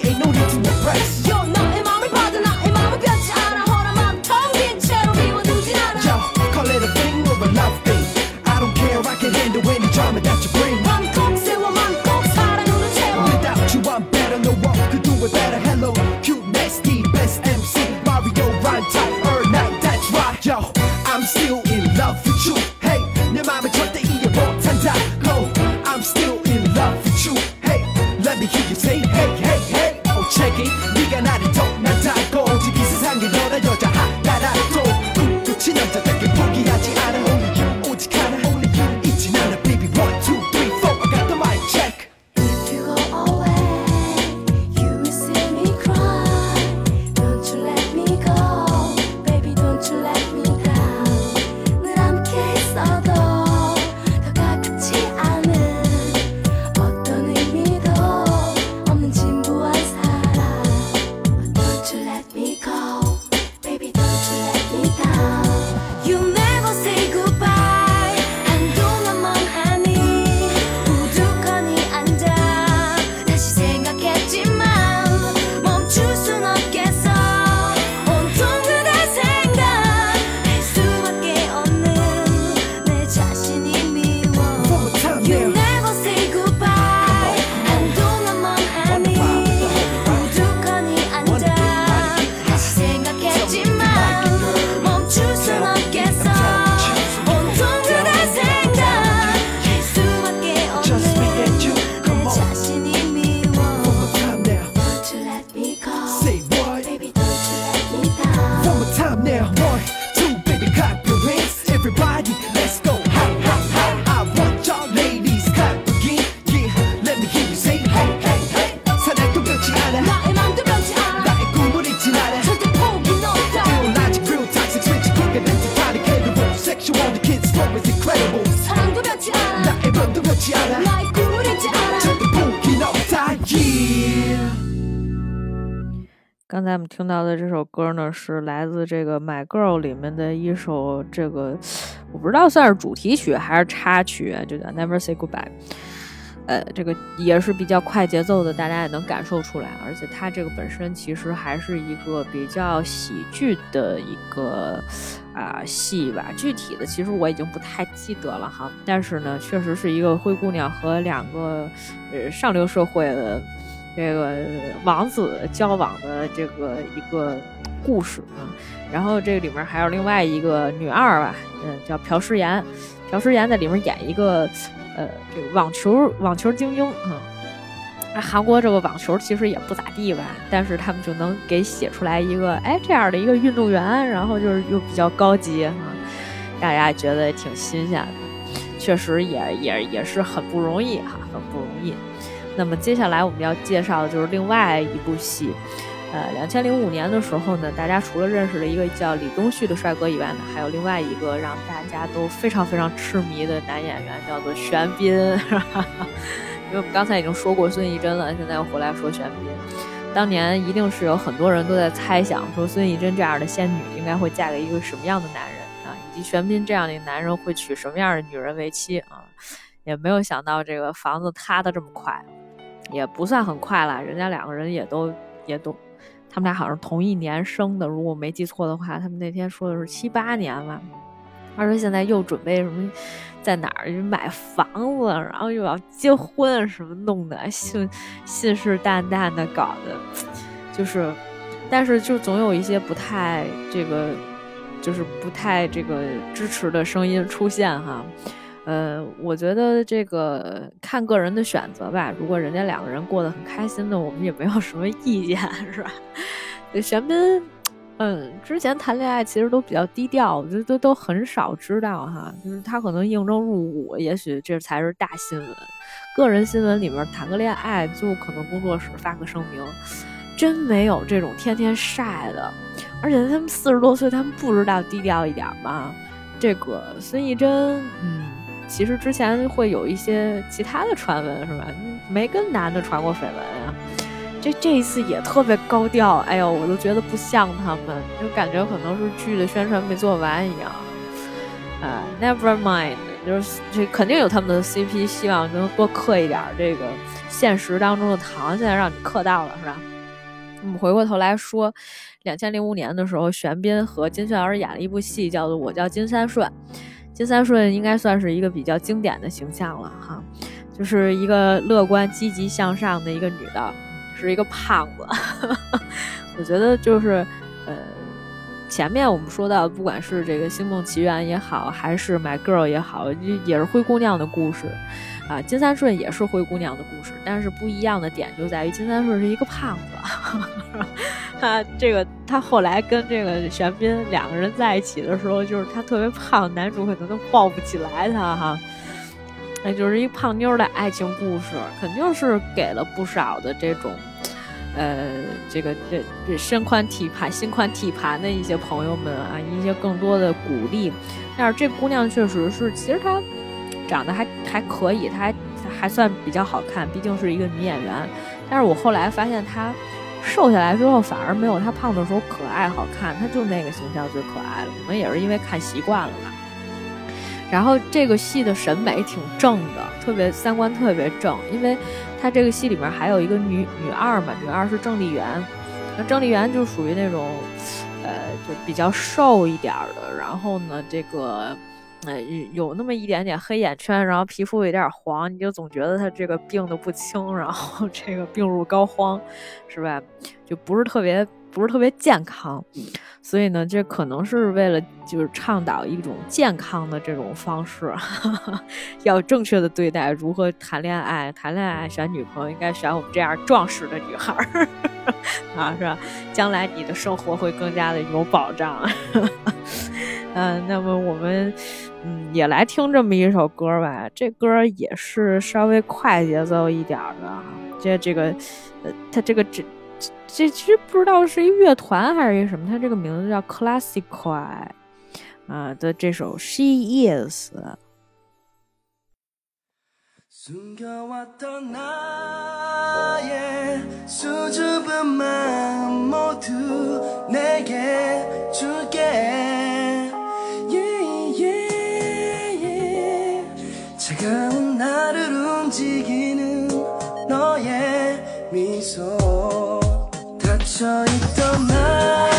刚才我们听到的这首歌呢，是来自这个《My Girl》里面的一首，这个我不知道算是主题曲还是插曲，就叫《Never Say Goodbye》。呃，这个也是比较快节奏的，大家也能感受出来。而且它这个本身其实还是一个比较喜剧的一个啊、戏吧，具体的其实我已经不太记得了哈。但是呢，确实是一个灰姑娘和两个呃上流社会的这个王子交往的这个一个故事啊。然后这个里面还有另外一个女二吧，嗯，叫朴诗妍。朴诗妍在里面演一个呃这个网球网球精英啊。韩国这个网球其实也不咋地吧，但是他们就能给写出来一个哎这样的一个运动员，然后就是又比较高级啊，大家觉得挺新鲜的，确实也也也是很不容易哈，很不容易。那么接下来我们要介绍的就是另外一部戏，呃，两千零五年的时候呢，大家除了认识了一个叫李东旭的帅哥以外呢，还有另外一个让大家都非常非常痴迷的男演员，叫做玄彬，是吧？因为我们刚才已经说过孙艺珍了，现在又回来说玄彬。当年一定是有很多人都在猜想，说孙艺珍这样的仙女应该会嫁给一个什么样的男人啊，以及玄彬这样的一个男人会娶什么样的女人为妻啊？也没有想到这个房子塌的这么快，也不算很快了，人家两个人也都也都，他们俩好像同一年生的，如果没记错的话，他们那天说的是七八年了。他说现在又准备什么，在哪儿买房子，然后又要结婚，什么弄的信信誓旦旦的搞的，就是，但是就总有一些不太这个，就是不太这个支持的声音出现哈。呃，我觉得这个看个人的选择吧。如果人家两个人过得很开心的，我们也没有什么意见，是吧？对玄彬，嗯，之前谈恋爱其实都比较低调，我觉得都都很少知道哈。就是他可能应征入伍，也许这才是大新闻。个人新闻里面谈个恋爱，就可能工作室发个声明，真没有这种天天晒的。而且他们四十多岁，他们不知道低调一点吗？这个孙艺珍，嗯。其实之前会有一些其他的传闻，是吧？没跟男的传过绯闻呀。这这一次也特别高调，哎呦，我都觉得不像他们，就感觉可能是剧的宣传没做完一样。啊、n e v e r mind，就是这肯定有他们的 CP，希望能多嗑一点这个现实当中的糖，现在让你嗑到了，是吧？我们回过头来说，两千零五年的时候，玄彬和金炫儿演了一部戏，叫做《我叫金三顺》。金三顺应该算是一个比较经典的形象了哈，就是一个乐观、积极向上的一个女的，是一个胖子。我觉得就是呃，前面我们说到，不管是这个《星梦奇缘》也好，还是《My Girl》也好，也是灰姑娘的故事啊。金三顺也是灰姑娘的故事，但是不一样的点就在于金三顺是一个胖子。他这个，他后来跟这个玄彬两个人在一起的时候，就是他特别胖，男主可能都抱不起来他哈。那就是一胖妞的爱情故事，肯定是给了不少的这种，呃，这个这这身宽体盘、心宽体盘的一些朋友们啊，一些更多的鼓励。但是这姑娘确实是，其实她长得还还可以，她还还算比较好看，毕竟是一个女演员。但是我后来发现她。瘦下来之后，反而没有她胖的时候可爱好看，她就那个形象最可爱了。可能也是因为看习惯了吧。然后这个戏的审美挺正的，特别三观特别正，因为她这个戏里面还有一个女女二嘛，女二是郑丽媛，那郑丽媛就属于那种，呃，就比较瘦一点的，然后呢，这个。呃，有那么一点点黑眼圈，然后皮肤有点黄，你就总觉得他这个病的不轻，然后 这个病入膏肓，是吧？就不是特别不是特别健康，所以呢，这可能是为了就是倡导一种健康的这种方式，要正确的对待如何谈恋爱，谈恋爱选女朋友应该选我们这样壮实的女孩儿 啊，是吧？将来你的生活会更加的有保障。嗯，那么我们嗯也来听这么一首歌吧。这歌也是稍微快节奏一点的。这这个呃，它这个这这其实不知道是一乐团还是一什么，它这个名字叫 Classical 啊的这首 She Is。 움직이는 너의 미소 닫혀있던 나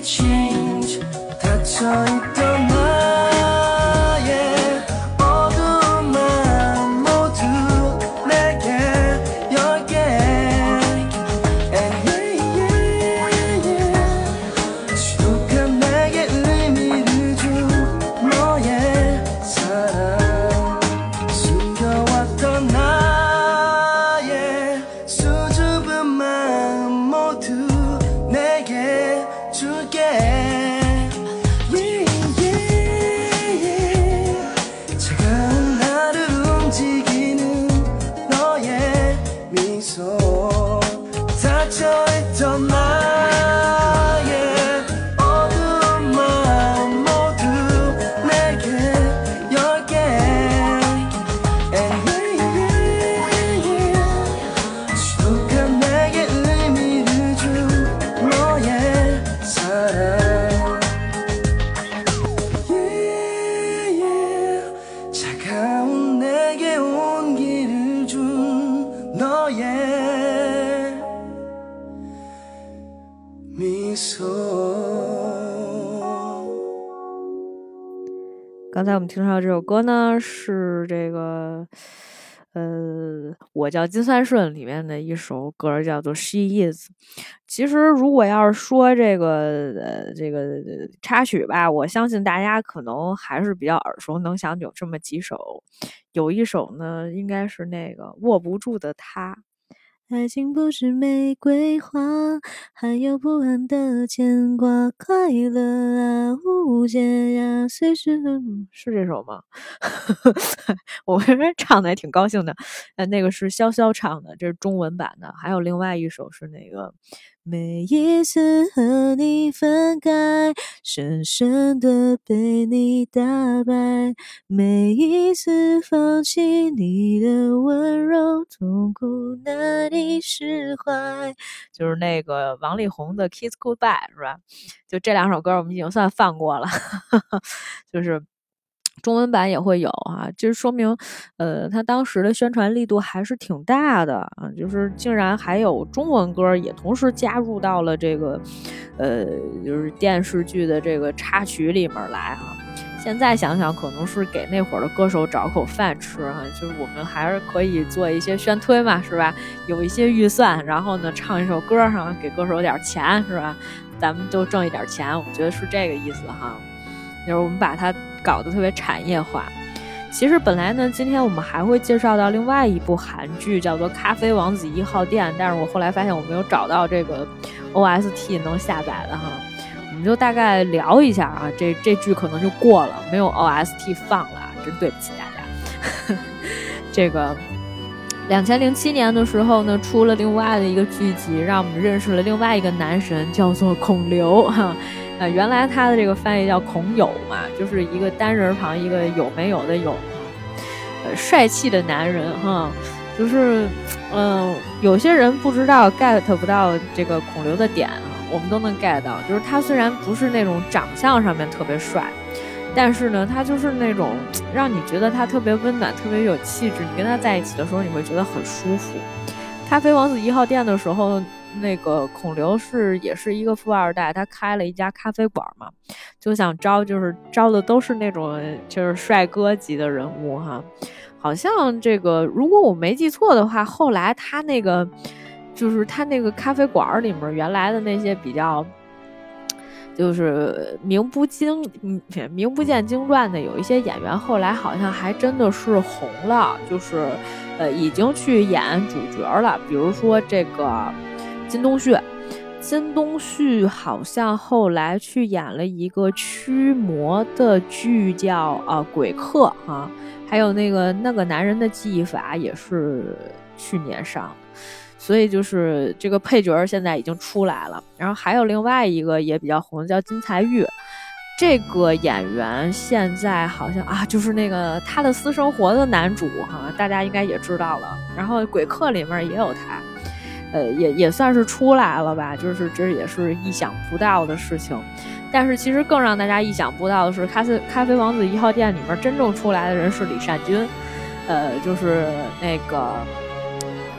change, touch on 我们听到这首歌呢，是这个，呃，我叫金三顺里面的一首歌，叫做《She Is》。其实，如果要是说这个，呃，这个插曲吧，我相信大家可能还是比较耳熟能详，有这么几首。有一首呢，应该是那个握不住的他。爱情不是玫瑰花，还有不安的牵挂，快乐啊，误解呀，随时是这首吗？我觉得唱的也挺高兴的。呃，那个是潇潇唱的，这是中文版的。还有另外一首是那个。每一次和你分开，深深的被你打败；每一次放弃你的温柔，痛苦难以释怀。就是那个王力宏的《Kiss Goodbye》，是吧？就这两首歌，我们已经算放过了，就是。中文版也会有啊，就是说明，呃，他当时的宣传力度还是挺大的啊，就是竟然还有中文歌也同时加入到了这个，呃，就是电视剧的这个插曲里面来哈。现在想想，可能是给那会儿的歌手找口饭吃哈、就是我们还是可以做一些宣推嘛，是吧？有一些预算，然后呢，唱一首歌哈，给歌手点钱，是吧？咱们都挣一点钱，我觉得是这个意思哈。就是我们把它搞得特别产业化。其实本来呢，今天我们还会介绍到另外一部韩剧，叫做《咖啡王子一号店》，但是我后来发现我没有找到这个 OST 能下载的哈。我们就大概聊一下啊，这这剧可能就过了，没有 OST 放了，真对不起大家。这个两千零七年的时候呢，出了另外的一个剧集，让我们认识了另外一个男神，叫做孔刘哈。呃，原来他的这个翻译叫孔有嘛，就是一个单人旁一个有没有的有，呃，帅气的男人哈，就是，嗯、有些人不知道 get 不到这个孔刘的点啊，我们都能 get 到，就是他虽然不是那种长相上面特别帅，但是呢，他就是那种让你觉得他特别温暖、特别有气质，你跟他在一起的时候，你会觉得很舒服。咖啡王子一号店的时候，那个孔刘是也是一个富二代，他开了一家咖啡馆嘛，就想招就是招的都是那种就是帅哥级的人物哈。好像这个如果我没记错的话，后来他那个就是他那个咖啡馆里面原来的那些比较。就是名不经名不见经传的有一些演员，后来好像还真的是红了，就是呃已经去演主角了。比如说这个金东旭，金东旭好像后来去演了一个驱魔的剧叫啊、鬼客哈、还有那个那个男人的记忆法也是去年上。所以就是这个配角现在已经出来了，然后还有另外一个也比较红的叫金财玉，这个演员现在好像啊，就是那个他的私生活的男主哈，大家应该也知道了。然后《鬼客》里面也有他，呃，也也算是出来了吧，就是这也是意想不到的事情。但是其实更让大家意想不到的是，咖啡咖啡王子一号店里面真正出来的人是李善均，呃，就是那个。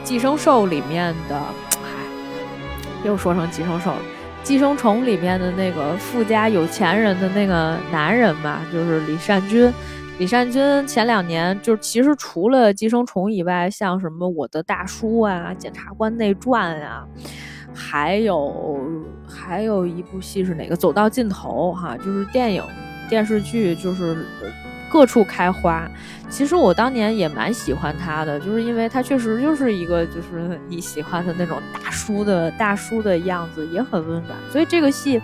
寄生兽里面的，嗨，又说成寄生兽了。寄生虫里面的那个富家有钱人的那个男人嘛，就是李善均。李善均前两年就是其实除了寄生虫以外，像什么我的大叔啊、检察官内传啊，还有还有一部戏是哪个？走到尽头哈，就是电影、电视剧，就是各处开花。其实我当年也蛮喜欢他的，就是因为他确实就是一个就是你喜欢的那种大叔的大叔的样子，也很温暖。所以这个戏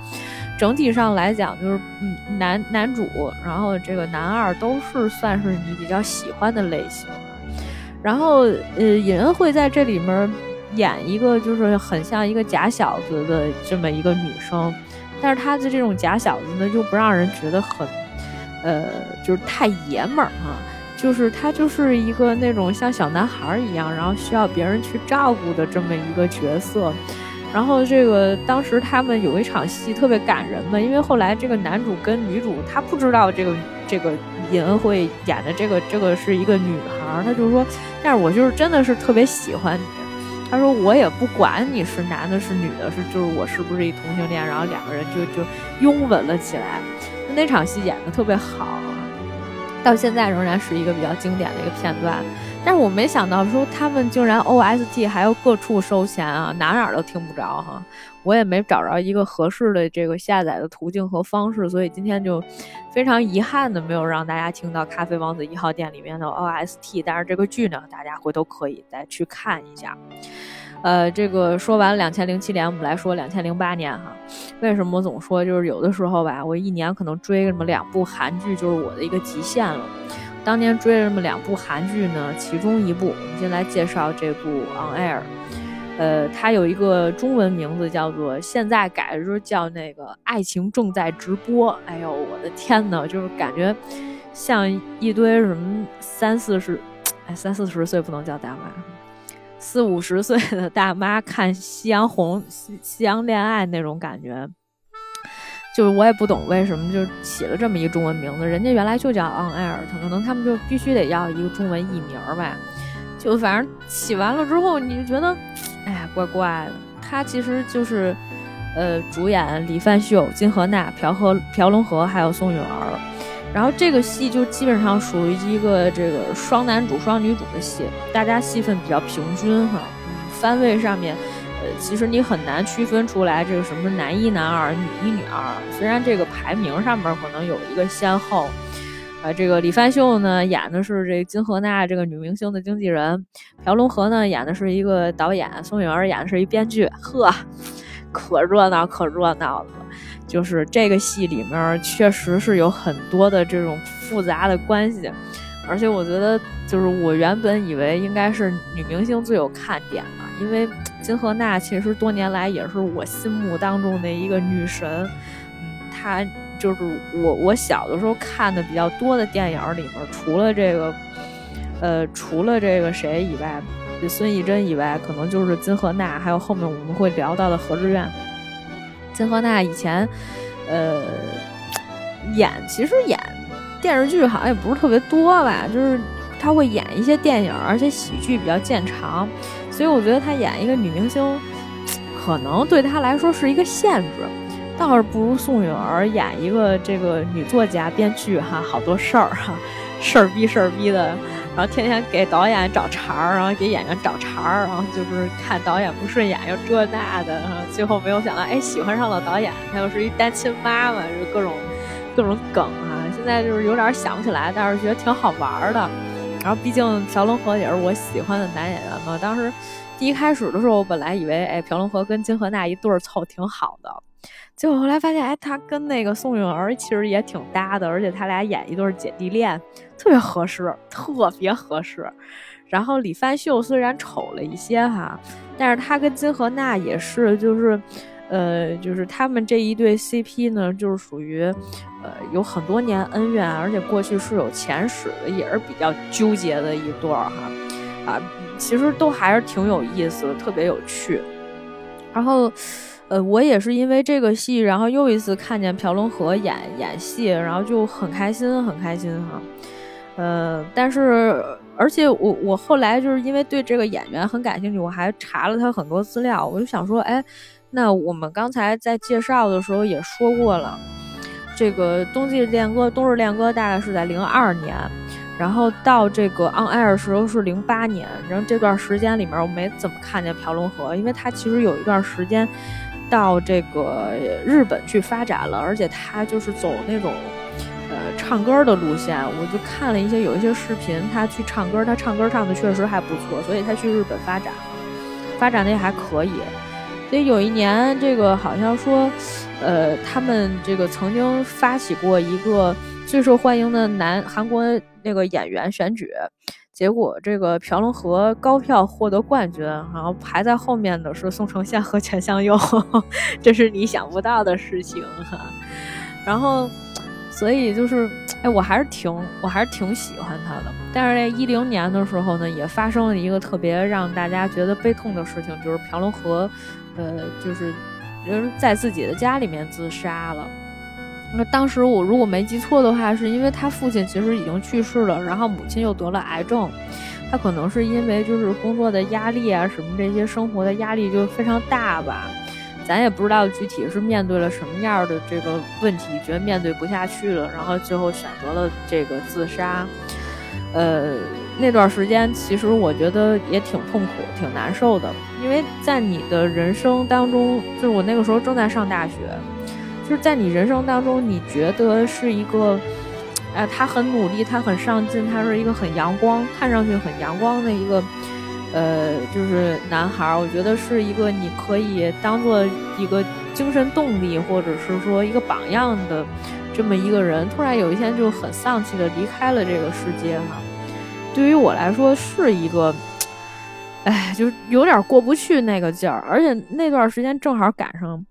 整体上来讲，就是嗯男男主，然后这个男二都是算是你比较喜欢的类型。然后呃，尹恩惠在这里面演一个就是很像一个假小子的这么一个女生，但是她的这种假小子呢，又不让人觉得很呃，就是太爷们儿啊。就是他就是一个那种像小男孩一样，然后需要别人去照顾的这么一个角色。然后这个当时他们有一场戏特别感人嘛，因为后来这个男主跟女主他不知道这个这个尹恩惠演的这个这个是一个女孩，他就说，但是我就是真的是特别喜欢你。他说我也不管你是男的是女的，是就是我是不是一同性恋，然后两个人就就拥吻了起来。那场戏演的特别好。到现在仍然是一个比较经典的一个片段，但是我没想到说他们竟然 OST 还要各处收钱啊，哪哪都听不着哈，我也没找着一个合适的这个下载的途径和方式，所以今天就非常遗憾的没有让大家听到《咖啡王子一号店》里面的 OST，但是这个剧呢，大家回头可以再去看一下。呃，这个说完两千零七年，我们来说两千零八年哈。为什么我总说就是有的时候吧，我一年可能追什么两部韩剧，就是我的一个极限了。当年追了这么两部韩剧呢，其中一部我们先来介绍这部《On Air》，呃，它有一个中文名字叫做现在改的时候叫那个《爱情正在直播》。哎呦，我的天呐，就是感觉像一堆什么三四十，哎，三四十岁不能叫大妈。四五十岁的大妈看夕阳红、夕夕阳恋爱那种感觉，就是我也不懂为什么就起了这么一个中文名字，人家原来就叫 On Air，可能他们就必须得要一个中文译名吧。就反正起完了之后，你就觉得，哎呀，怪怪的。他其实就是，呃，主演李范秀、金荷娜、朴和朴龙和还有宋允儿。然后这个戏就基本上属于一个这个双男主双女主的戏，大家戏份比较平均哈。嗯，番位上面，呃，其实你很难区分出来这个什么男一男二、女一女二。虽然这个排名上面可能有一个先后，呃，这个李范秀呢演的是这金荷娜这个女明星的经纪人，朴龙河呢演的是一个导演，宋允儿演的是一编剧，呵，可热闹可热闹了。就是这个戏里面确实是有很多的这种复杂的关系，而且我觉得就是我原本以为应该是女明星最有看点嘛，因为金荷娜其实多年来也是我心目当中的一个女神，嗯，她就是我我小的时候看的比较多的电影里面，除了这个，呃，除了这个谁以外，孙艺珍以外，可能就是金荷娜，还有后面我们会聊到的何志远。金荷娜以前，呃，演其实演电视剧好像也不是特别多吧，就是她会演一些电影，而且喜剧比较见长，所以我觉得她演一个女明星，可能对她来说是一个限制，倒是不如宋允儿演一个这个女作家、编剧哈，好多事儿哈，事儿逼事儿逼的。然后天天给导演找茬儿，然后给演员找茬儿，然后就是看导演不顺眼又这那的，最后没有想到，哎，喜欢上了导演，他又是一单亲妈妈，就各种各种梗啊。现在就是有点想不起来，但是觉得挺好玩的。然后毕竟朴龙河也是我喜欢的男演员嘛。当时第一开始的时候，我本来以为，哎，朴龙河跟金荷娜一对儿凑挺好的，结果后来发现，哎，他跟那个宋允儿其实也挺搭的，而且他俩演一对姐弟恋。特别合适，特别合适。然后李范秀虽然丑了一些哈，但是他跟金荷娜也是，就是，呃，就是他们这一对 CP 呢，就是属于，呃，有很多年恩怨，而且过去是有前史的，也是比较纠结的一对儿哈。啊，其实都还是挺有意思的，特别有趣。然后，呃，我也是因为这个戏，然后又一次看见朴龙和演演戏，然后就很开心，很开心哈。呃，但是，而且我我后来就是因为对这个演员很感兴趣，我还查了他很多资料。我就想说，哎，那我们刚才在介绍的时候也说过了，这个《冬季恋歌》《冬日恋歌》大概是在零二年，然后到这个 on air 时候是零八年，然后这段时间里面我没怎么看见朴龙河，因为他其实有一段时间到这个日本去发展了，而且他就是走那种。呃，唱歌的路线，我就看了一些有一些视频，他去唱歌，他唱歌唱的确实还不错，所以他去日本发展了，发展的也还可以。所以有一年，这个好像说，呃，他们这个曾经发起过一个最受欢迎的男韩国那个演员选举，结果这个朴龙和高票获得冠军，然后排在后面的是宋承宪和全相佑，这是你想不到的事情哈。然后。所以就是，哎，我还是挺，我还是挺喜欢他的。但是在一零年的时候呢，也发生了一个特别让大家觉得悲痛的事情，就是朴龙和，呃，就是人在自己的家里面自杀了。那当时我如果没记错的话，是因为他父亲其实已经去世了，然后母亲又得了癌症，他可能是因为就是工作的压力啊，什么这些生活的压力就非常大吧。咱也不知道具体是面对了什么样的这个问题，觉得面对不下去了，然后最后选择了这个自杀。呃，那段时间其实我觉得也挺痛苦、挺难受的，因为在你的人生当中，就是我那个时候正在上大学，就是在你人生当中，你觉得是一个，哎，他很努力，他很上进，他是一个很阳光，看上去很阳光的一个。呃，就是男孩儿，我觉得是一个你可以当做一个精神动力，或者是说一个榜样的这么一个人。突然有一天就很丧气的离开了这个世界哈，对于我来说是一个，哎，就有点过不去那个劲儿。而且那段时间正好赶上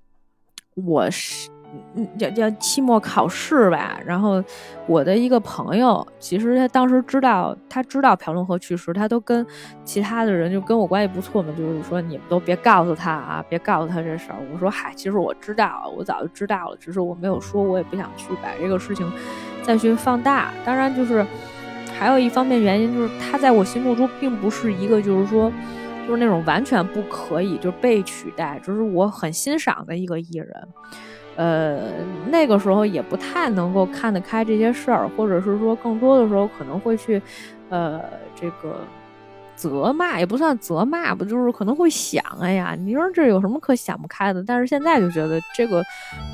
我是。嗯，叫叫期末考试吧。然后我的一个朋友，其实他当时知道，他知道朴龙和去世，他都跟其他的人就跟我关系不错嘛，就是说你们都别告诉他啊，别告诉他这事儿。我说嗨，其实我知道，我早就知道了，只是我没有说，我也不想去把这个事情再去放大。当然，就是还有一方面原因，就是他在我心目中并不是一个，就是说就是那种完全不可以就被取代，就是我很欣赏的一个艺人。呃，那个时候也不太能够看得开这些事儿，或者是说更多的时候可能会去，呃，这个责骂也不算责骂吧，就是可能会想，哎呀，你说这有什么可想不开的？但是现在就觉得这个，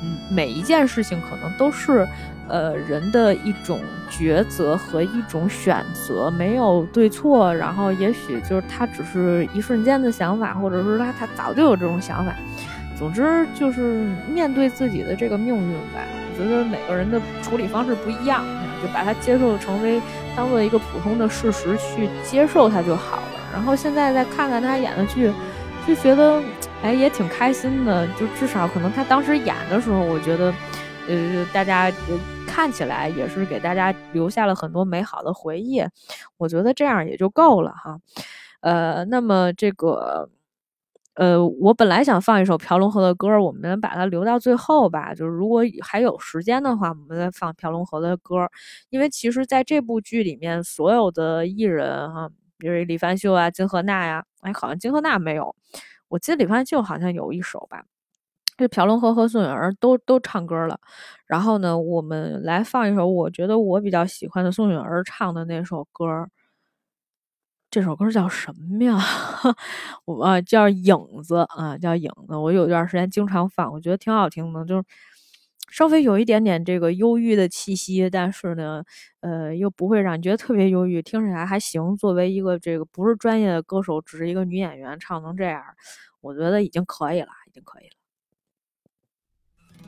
嗯，每一件事情可能都是，呃，人的一种抉择和一种选择，没有对错，然后也许就是他只是一瞬间的想法，或者是他他早就有这种想法。总之就是面对自己的这个命运吧，我觉得每个人的处理方式不一样，就把它接受成为当做一个普通的事实去接受它就好了。然后现在再看看他演的剧，就觉得哎也挺开心的，就至少可能他当时演的时候，我觉得呃大家呃看起来也是给大家留下了很多美好的回忆，我觉得这样也就够了哈。呃，那么这个。呃，我本来想放一首朴龙河的歌，我们把它留到最后吧。就是如果还有时间的话，我们再放朴龙河的歌。因为其实在这部剧里面，所有的艺人哈，比如李凡秀啊、金荷娜呀，哎，好像金荷娜没有，我记得李凡秀好像有一首吧。这朴龙河和宋允儿都都唱歌了。然后呢，我们来放一首我觉得我比较喜欢的宋允儿唱的那首歌。这首歌叫什么呀？我啊叫影子啊，叫影子。我有段时间经常放，我觉得挺好听的，就是稍微有一点点这个忧郁的气息，但是呢，呃，又不会让你觉得特别忧郁，听起来还行。作为一个这个不是专业的歌手，只是一个女演员，唱成这样，我觉得已经可以了，已经可以了。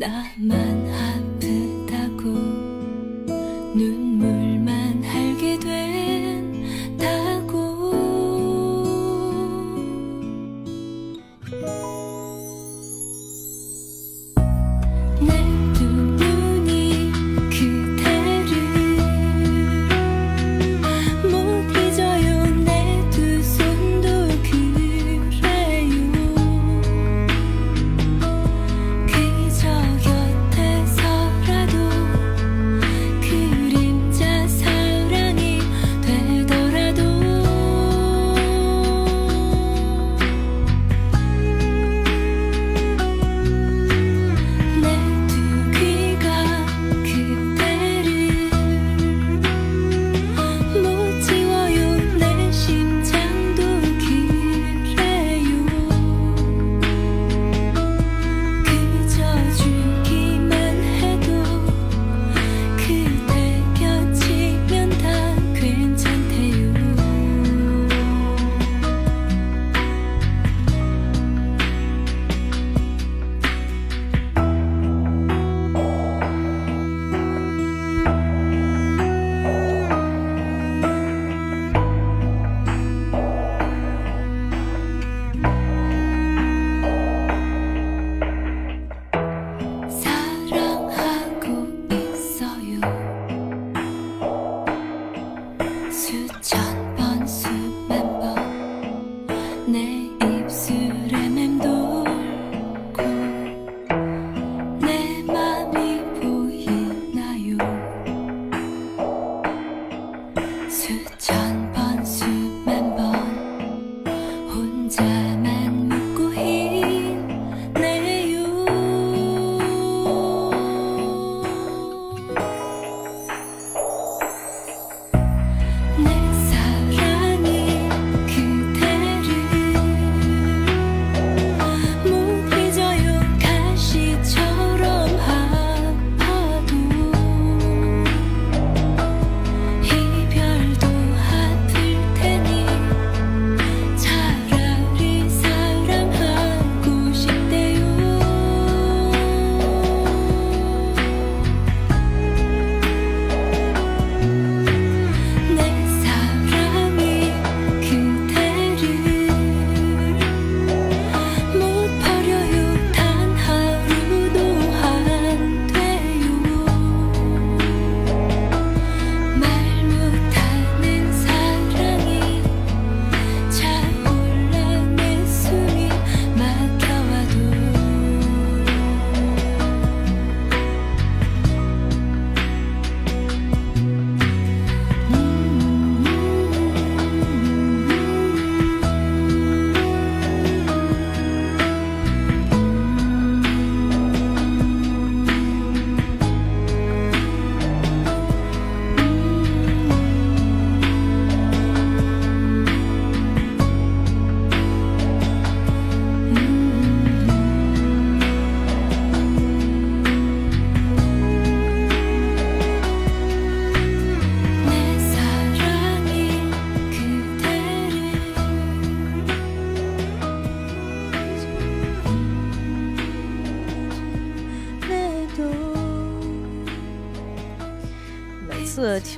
那晚霞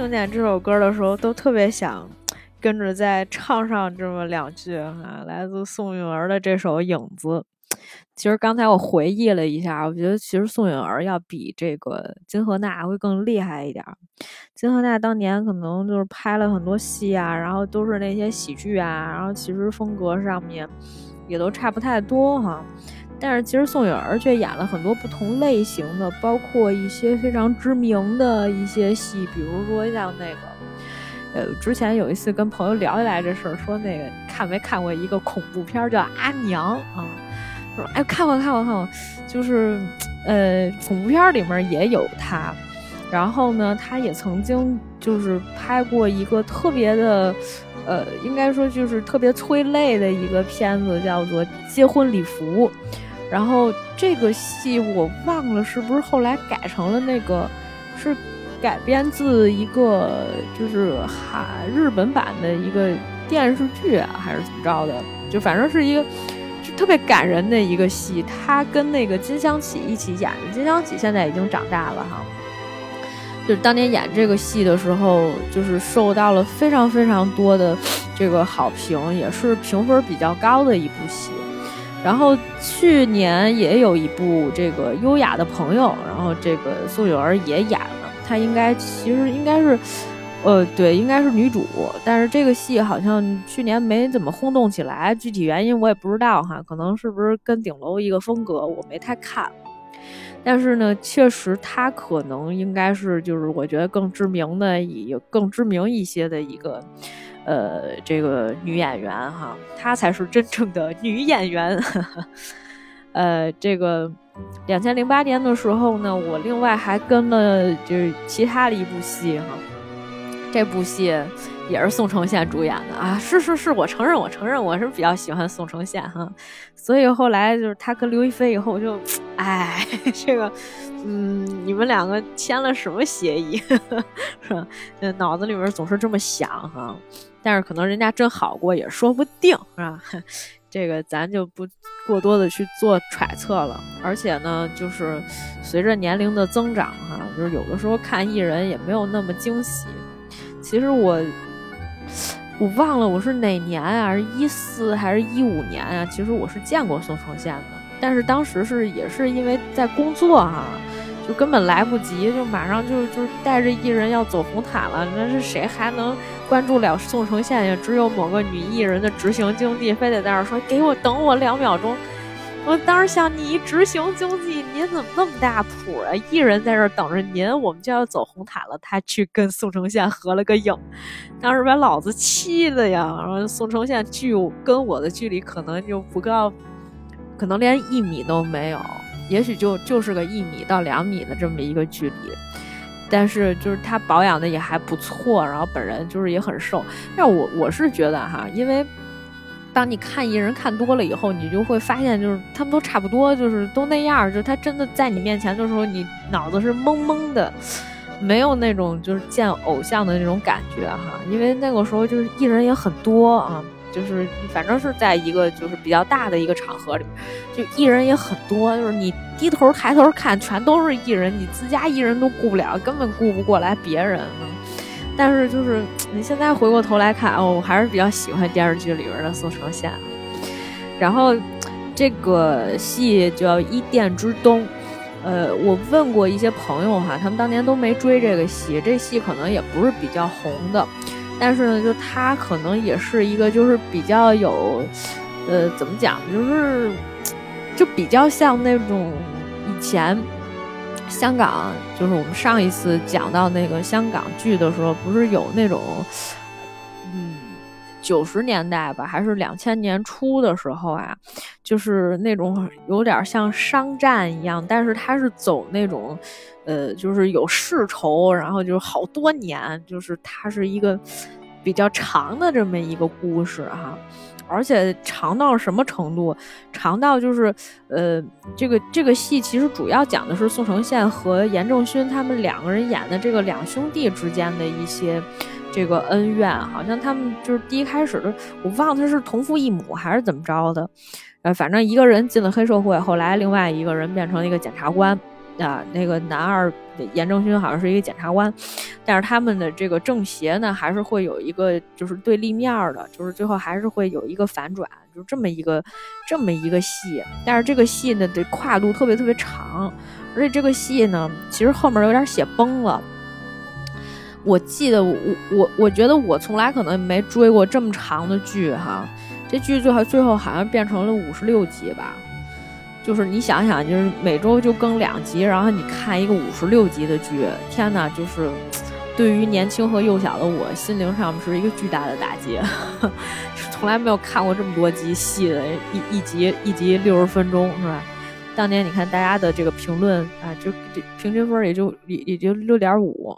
听见这首歌的时候，都特别想跟着再唱上这么两句哈、来自宋韵儿的这首《影子》。其实刚才我回忆了一下，我觉得其实宋韵儿要比这个金荷娜会更厉害一点。金荷娜当年可能就是拍了很多戏啊，然后都是那些喜剧啊，然后其实风格上面也都差不太多哈。但是其实宋韵儿却演了很多不同类型的，包括一些非常知名的一些戏，比如说像那个。呃，之前有一次跟朋友聊起来这事儿，说那个看没看过一个恐怖片叫《阿娘》啊？说哎，看过看过看过，就是呃，恐怖片里面也有他。然后呢，他也曾经就是拍过一个特别的，呃，应该说就是特别催泪的一个片子，叫做《结婚礼服》。然后这个戏我忘了是不是后来改成了那个是。改编自一个就是韩日本版的一个电视剧啊，还是怎么着的？就反正是一个就特别感人的一个戏。他跟那个金湘起一起演的，金湘起现在已经长大了哈。就是当年演这个戏的时候，就是受到了非常非常多的这个好评，也是评分比较高的一部戏。然后去年也有一部这个《优雅的朋友》，然后这个宋韵儿也演了。她应该其实应该是，呃，对，应该是女主，但是这个戏好像去年没怎么轰动起来，具体原因我也不知道哈，可能是不是跟顶楼一个风格，我没太看。但是呢，确实她可能应该是就是我觉得更知名的，也更知名一些的一个，呃，这个女演员哈，她才是真正的女演员。呃，这个两千零八年的时候呢，我另外还跟了就是其他的一部戏哈，这部戏也是宋承宪主演的啊，是是是，我承认我承认我是比较喜欢宋承宪哈，所以后来就是他跟刘亦菲以后我就，哎，这个，嗯，你们两个签了什么协议 是吧？脑子里面总是这么想哈，但是可能人家真好过也说不定是吧？这个咱就不过多的去做揣测了，而且呢，就是随着年龄的增长，哈，就是有的时候看艺人也没有那么惊喜。其实我我忘了我是哪年啊，是一四还是一五年啊？其实我是见过宋承宪的，但是当时是也是因为在工作哈，就根本来不及，就马上就就带着艺人要走红毯了，那是谁还能？关注了宋承宪，也只有某个女艺人的执行经纪，非得在那儿说给我等我两秒钟。我当时想，你一执行经济，您怎么那么大谱啊？艺人在这儿等着您，我们就要走红毯了，他去跟宋承宪合了个影，当时把老子气的呀！然后宋承宪距跟我的距离可能就不到，可能连一米都没有，也许就就是个一米到两米的这么一个距离。但是就是他保养的也还不错，然后本人就是也很瘦。但我我是觉得哈，因为当你看艺人看多了以后，你就会发现就是他们都差不多，就是都那样。就他真的在你面前的时候，你脑子是懵懵的，没有那种就是见偶像的那种感觉哈。因为那个时候就是艺人也很多啊。就是反正是在一个就是比较大的一个场合里，就艺人也很多，就是你低头抬头看，全都是艺人，你自家艺人都顾不了，根本顾不过来别人。但是就是你现在回过头来看，哦，我还是比较喜欢电视剧里边的宋承宪。然后这个戏叫《伊甸之冬》，呃，我问过一些朋友哈，他们当年都没追这个戏，这戏可能也不是比较红的。但是呢，就他可能也是一个，就是比较有，呃，怎么讲，就是就比较像那种以前香港，就是我们上一次讲到那个香港剧的时候，不是有那种，嗯，九十年代吧，还是两千年初的时候啊，就是那种有点像商战一样，但是他是走那种。呃，就是有世仇，然后就是好多年，就是它是一个比较长的这么一个故事哈，而且长到什么程度？长到就是呃，这个这个戏其实主要讲的是宋承宪和严正勋他们两个人演的这个两兄弟之间的一些这个恩怨，好像他们就是第一开始的，我忘了他是同父异母还是怎么着的，呃，反正一个人进了黑社会，后来另外一个人变成了一个检察官。啊，那个男二严正勋好像是一个检察官，但是他们的这个正邪呢，还是会有一个就是对立面的，就是最后还是会有一个反转，就这么一个这么一个戏。但是这个戏呢，这跨度特别特别长，而且这个戏呢，其实后面有点写崩了。我记得我我我觉得我从来可能没追过这么长的剧哈，这剧最后最后好像变成了五十六集吧。就是你想想，就是每周就更两集，然后你看一个五十六集的剧，天呐，就是对于年轻和幼小的我，心灵上是一个巨大的打击。从来没有看过这么多集戏的，一一集一集六十分钟是吧？当年你看大家的这个评论啊，就这平均分也就也也就六点五。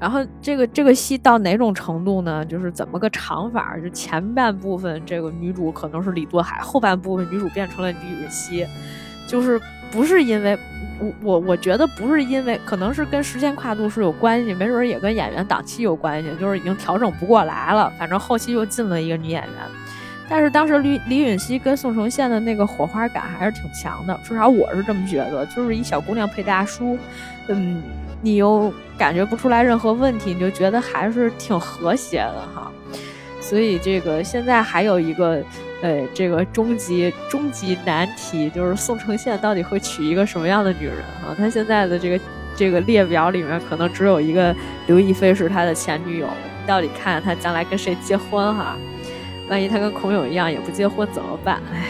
然后这个这个戏到哪种程度呢？就是怎么个长法？就前半部分这个女主可能是李多海，后半部分女主变成了李允熙，就是不是因为我我我觉得不是因为，可能是跟时间跨度是有关系，没准也跟演员档期有关系，就是已经调整不过来了。反正后期又进了一个女演员，但是当时李李允熙跟宋承宪的那个火花感还是挺强的，至少我是这么觉得，就是一小姑娘配大叔，嗯。你又感觉不出来任何问题，你就觉得还是挺和谐的哈。所以这个现在还有一个，呃，这个终极终极难题，就是宋承宪到底会娶一个什么样的女人哈？他现在的这个这个列表里面，可能只有一个刘亦菲是他的前女友。到底看他将来跟谁结婚哈？万一他跟孔勇一样也不结婚怎么办？哎，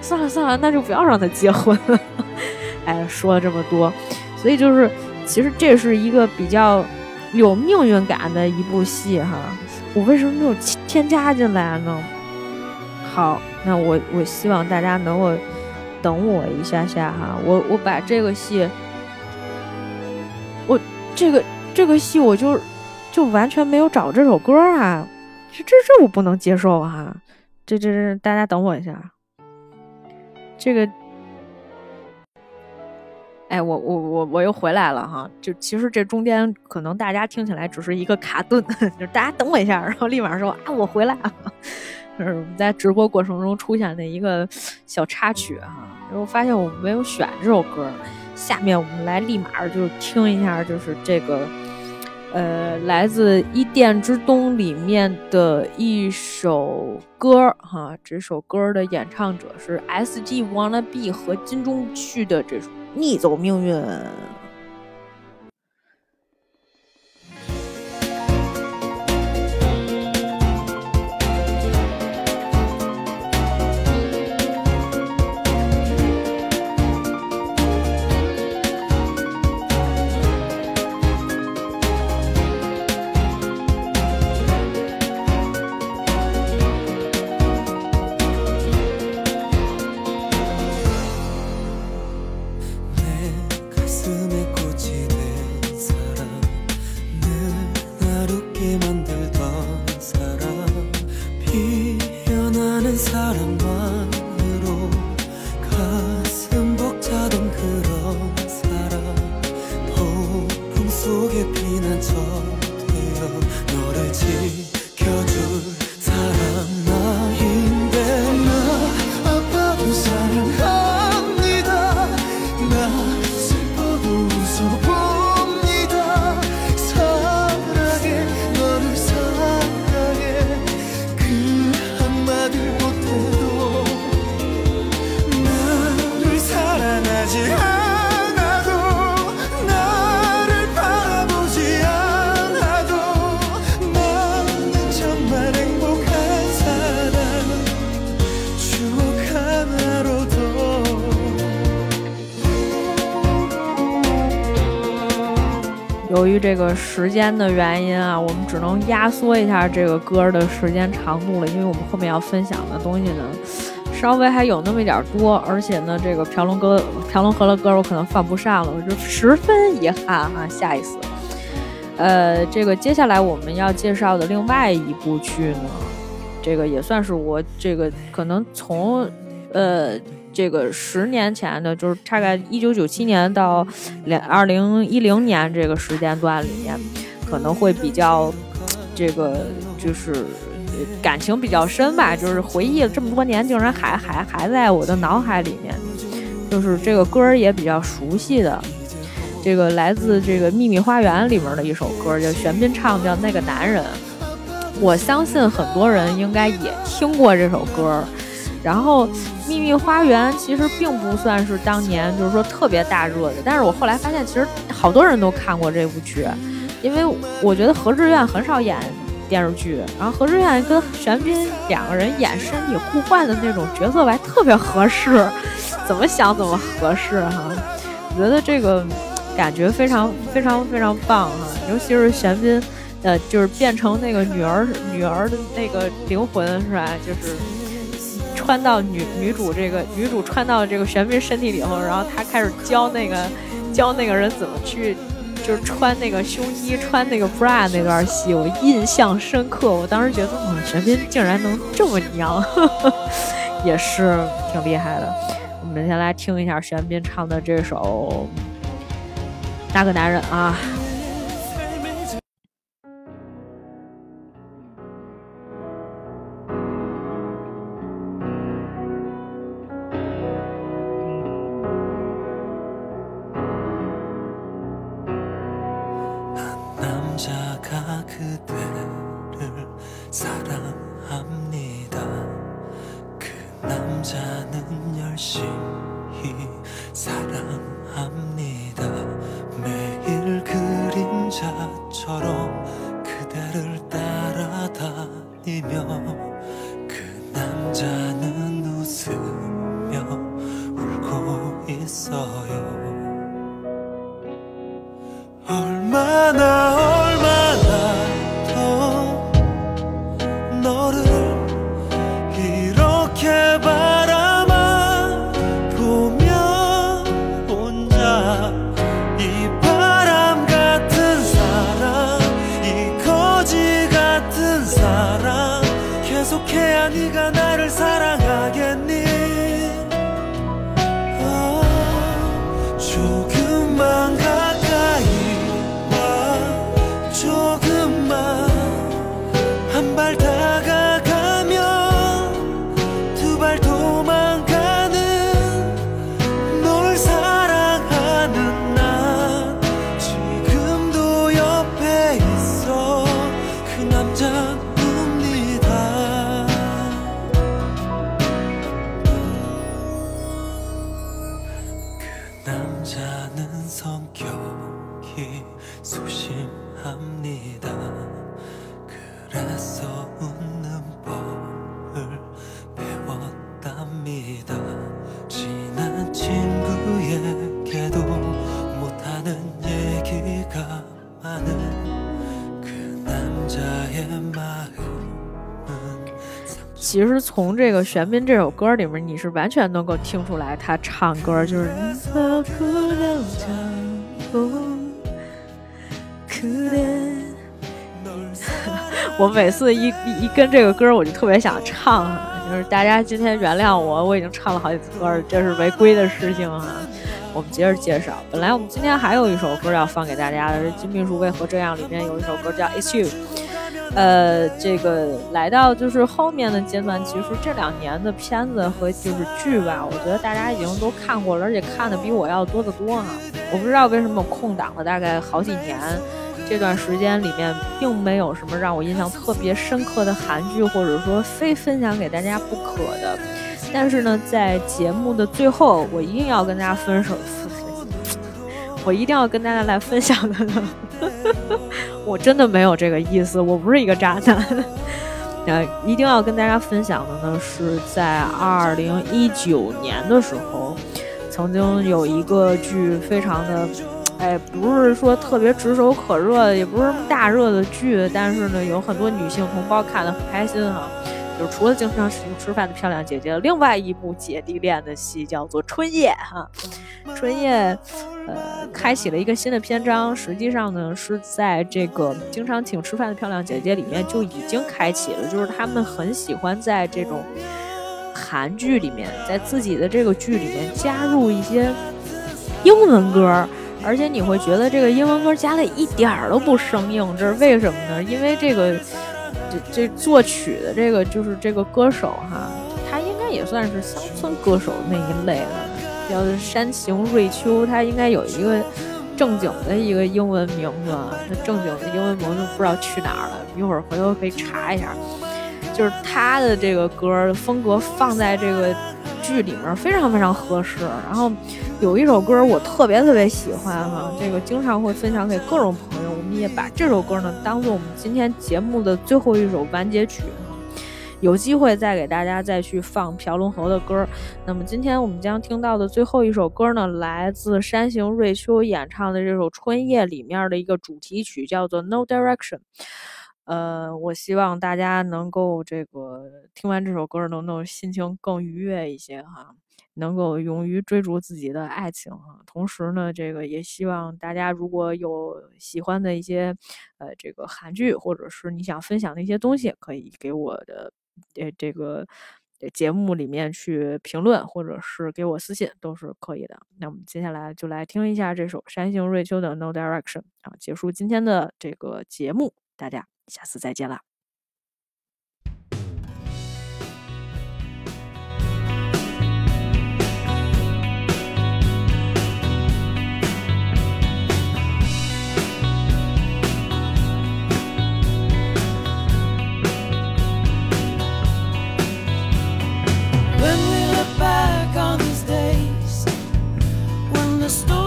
算了算了，那就不要让他结婚了。哎，说了这么多，所以就是。其实这是一个比较有命运感的一部戏哈，我为什么没有添加进来呢？好，那我我希望大家能够等我一下下哈，我我把这个戏，我这个这个戏我就就完全没有找这首歌啊，这这这我不能接受哈，这这这大家等我一下，这个。哎，我我我我又回来了哈！就其实这中间可能大家听起来只是一个卡顿，就是大家等我一下，然后立马说啊我回来了，是我们在直播过程中出现的一个小插曲哈。然后发现我没有选这首歌，下面我们来立马就听一下，就是这个呃来自《伊甸之东》里面的一首歌哈。这首歌的演唱者是 S.G. Wanna Be 和金钟旭的这首。逆走命运。这个时间的原因啊，我们只能压缩一下这个歌的时间长度了，因为我们后面要分享的东西呢，稍微还有那么一点多，而且呢，这个朴龙歌、朴龙河的歌我可能放不上了，我就十分遗憾哈。下一次，呃，这个接下来我们要介绍的另外一部剧呢，这个也算是我这个可能从呃。这个十年前的，就是大概一九九七年到两二零一零年这个时间段里面，可能会比较这个就是感情比较深吧，就是回忆了这么多年，竟然还还还在我的脑海里面。就是这个歌也比较熟悉的，这个来自这个《秘密花园》里面的一首歌，叫玄彬唱的叫《那个男人》。我相信很多人应该也听过这首歌。然后，《秘密花园》其实并不算是当年就是说特别大热的，但是我后来发现，其实好多人都看过这部剧，因为我觉得何志远很少演电视剧，然后何志远跟玄彬两个人演身体互换的那种角色吧，特别合适，怎么想怎么合适哈。我觉得这个感觉非常非常非常棒哈，尤其是玄彬，呃，就是变成那个女儿女儿的那个灵魂是吧？就是。穿到女女主这个女主穿到这个玄彬身体里后，然后她开始教那个教那个人怎么去，就是穿那个胸衣、穿那个 bra 那段戏，我印象深刻。我当时觉得，哇，玄彬竟然能这么娘，也是挺厉害的。我们先来听一下玄彬唱的这首《那个男人》啊。could 从这个玄彬这首歌里面，你是完全能够听出来他唱歌就是。我每次一一一跟这个歌，我就特别想唱啊，就是大家今天原谅我，我已经唱了好几次歌了，这是违规的事情啊、我们接着介绍，本来我们今天还有一首歌要放给大家的，是《金秘书为何这样》里面有一首歌叫《It's You》。呃，这个来到就是后面的阶段，其实这两年的片子和就是剧吧，我觉得大家已经都看过了，而且看的比我要多得多哈。我不知道为什么空档了大概好几年，这段时间里面并没有什么让我印象特别深刻的韩剧，或者说非分享给大家不可的。但是呢，在节目的最后，我一定要跟大家分手，我一定要跟大家来分享的呢。我真的没有这个意思，我不是一个渣男。呃，一定要跟大家分享的呢，是在二零一九年的时候，曾经有一个剧非常的，哎，不是说特别炙手可热，也不是什么大热的剧，但是呢，有很多女性同胞看得很开心哈。就是除了经常请吃饭的漂亮姐姐，另外一部姐弟恋的戏叫做《春夜》哈。春夜，呃，开启了一个新的篇章。实际上呢，是在这个经常请吃饭的漂亮姐姐里面就已经开启了，就是他们很喜欢在这种韩剧里面，在自己的这个剧里面加入一些英文歌。而且你会觉得这个英文歌加的一点儿都不生硬，这是为什么呢？因为这个这作曲的这个就是这个歌手哈，他应该也算是乡村歌手那一类的。叫山形瑞秋，他应该有一个正经的一个英文名字，他正经的英文名字不知道去哪儿了，一会儿回头可以查一下。就是他的这个歌风格放在这个剧里面非常非常合适。然后有一首歌我特别特别喜欢哈，这个经常会分享给各种朋友。我们也把这首歌呢当做我们今天节目的最后一首完结曲哈。有机会再给大家再去放朴龙河的歌。那么今天我们将听到的最后一首歌呢，来自山形瑞秋演唱的这首《春夜》里面的一个主题曲，叫做《No Direction》。呃，我希望大家能够这个听完这首歌，能够心情更愉悦一些哈，能够勇于追逐自己的爱情哈。同时呢，这个也希望大家如果有喜欢的一些呃这个韩剧，或者是你想分享的一些东西，可以给我的呃这个节目里面去评论，或者是给我私信都是可以的。那我们接下来就来听一下这首山形瑞秋的《No Direction》啊，结束今天的这个节目，大家。下次再见啦。When we look back on these days, when the storm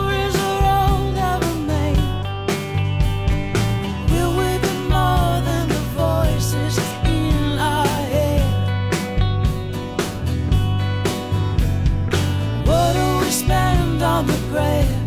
spend on the bread.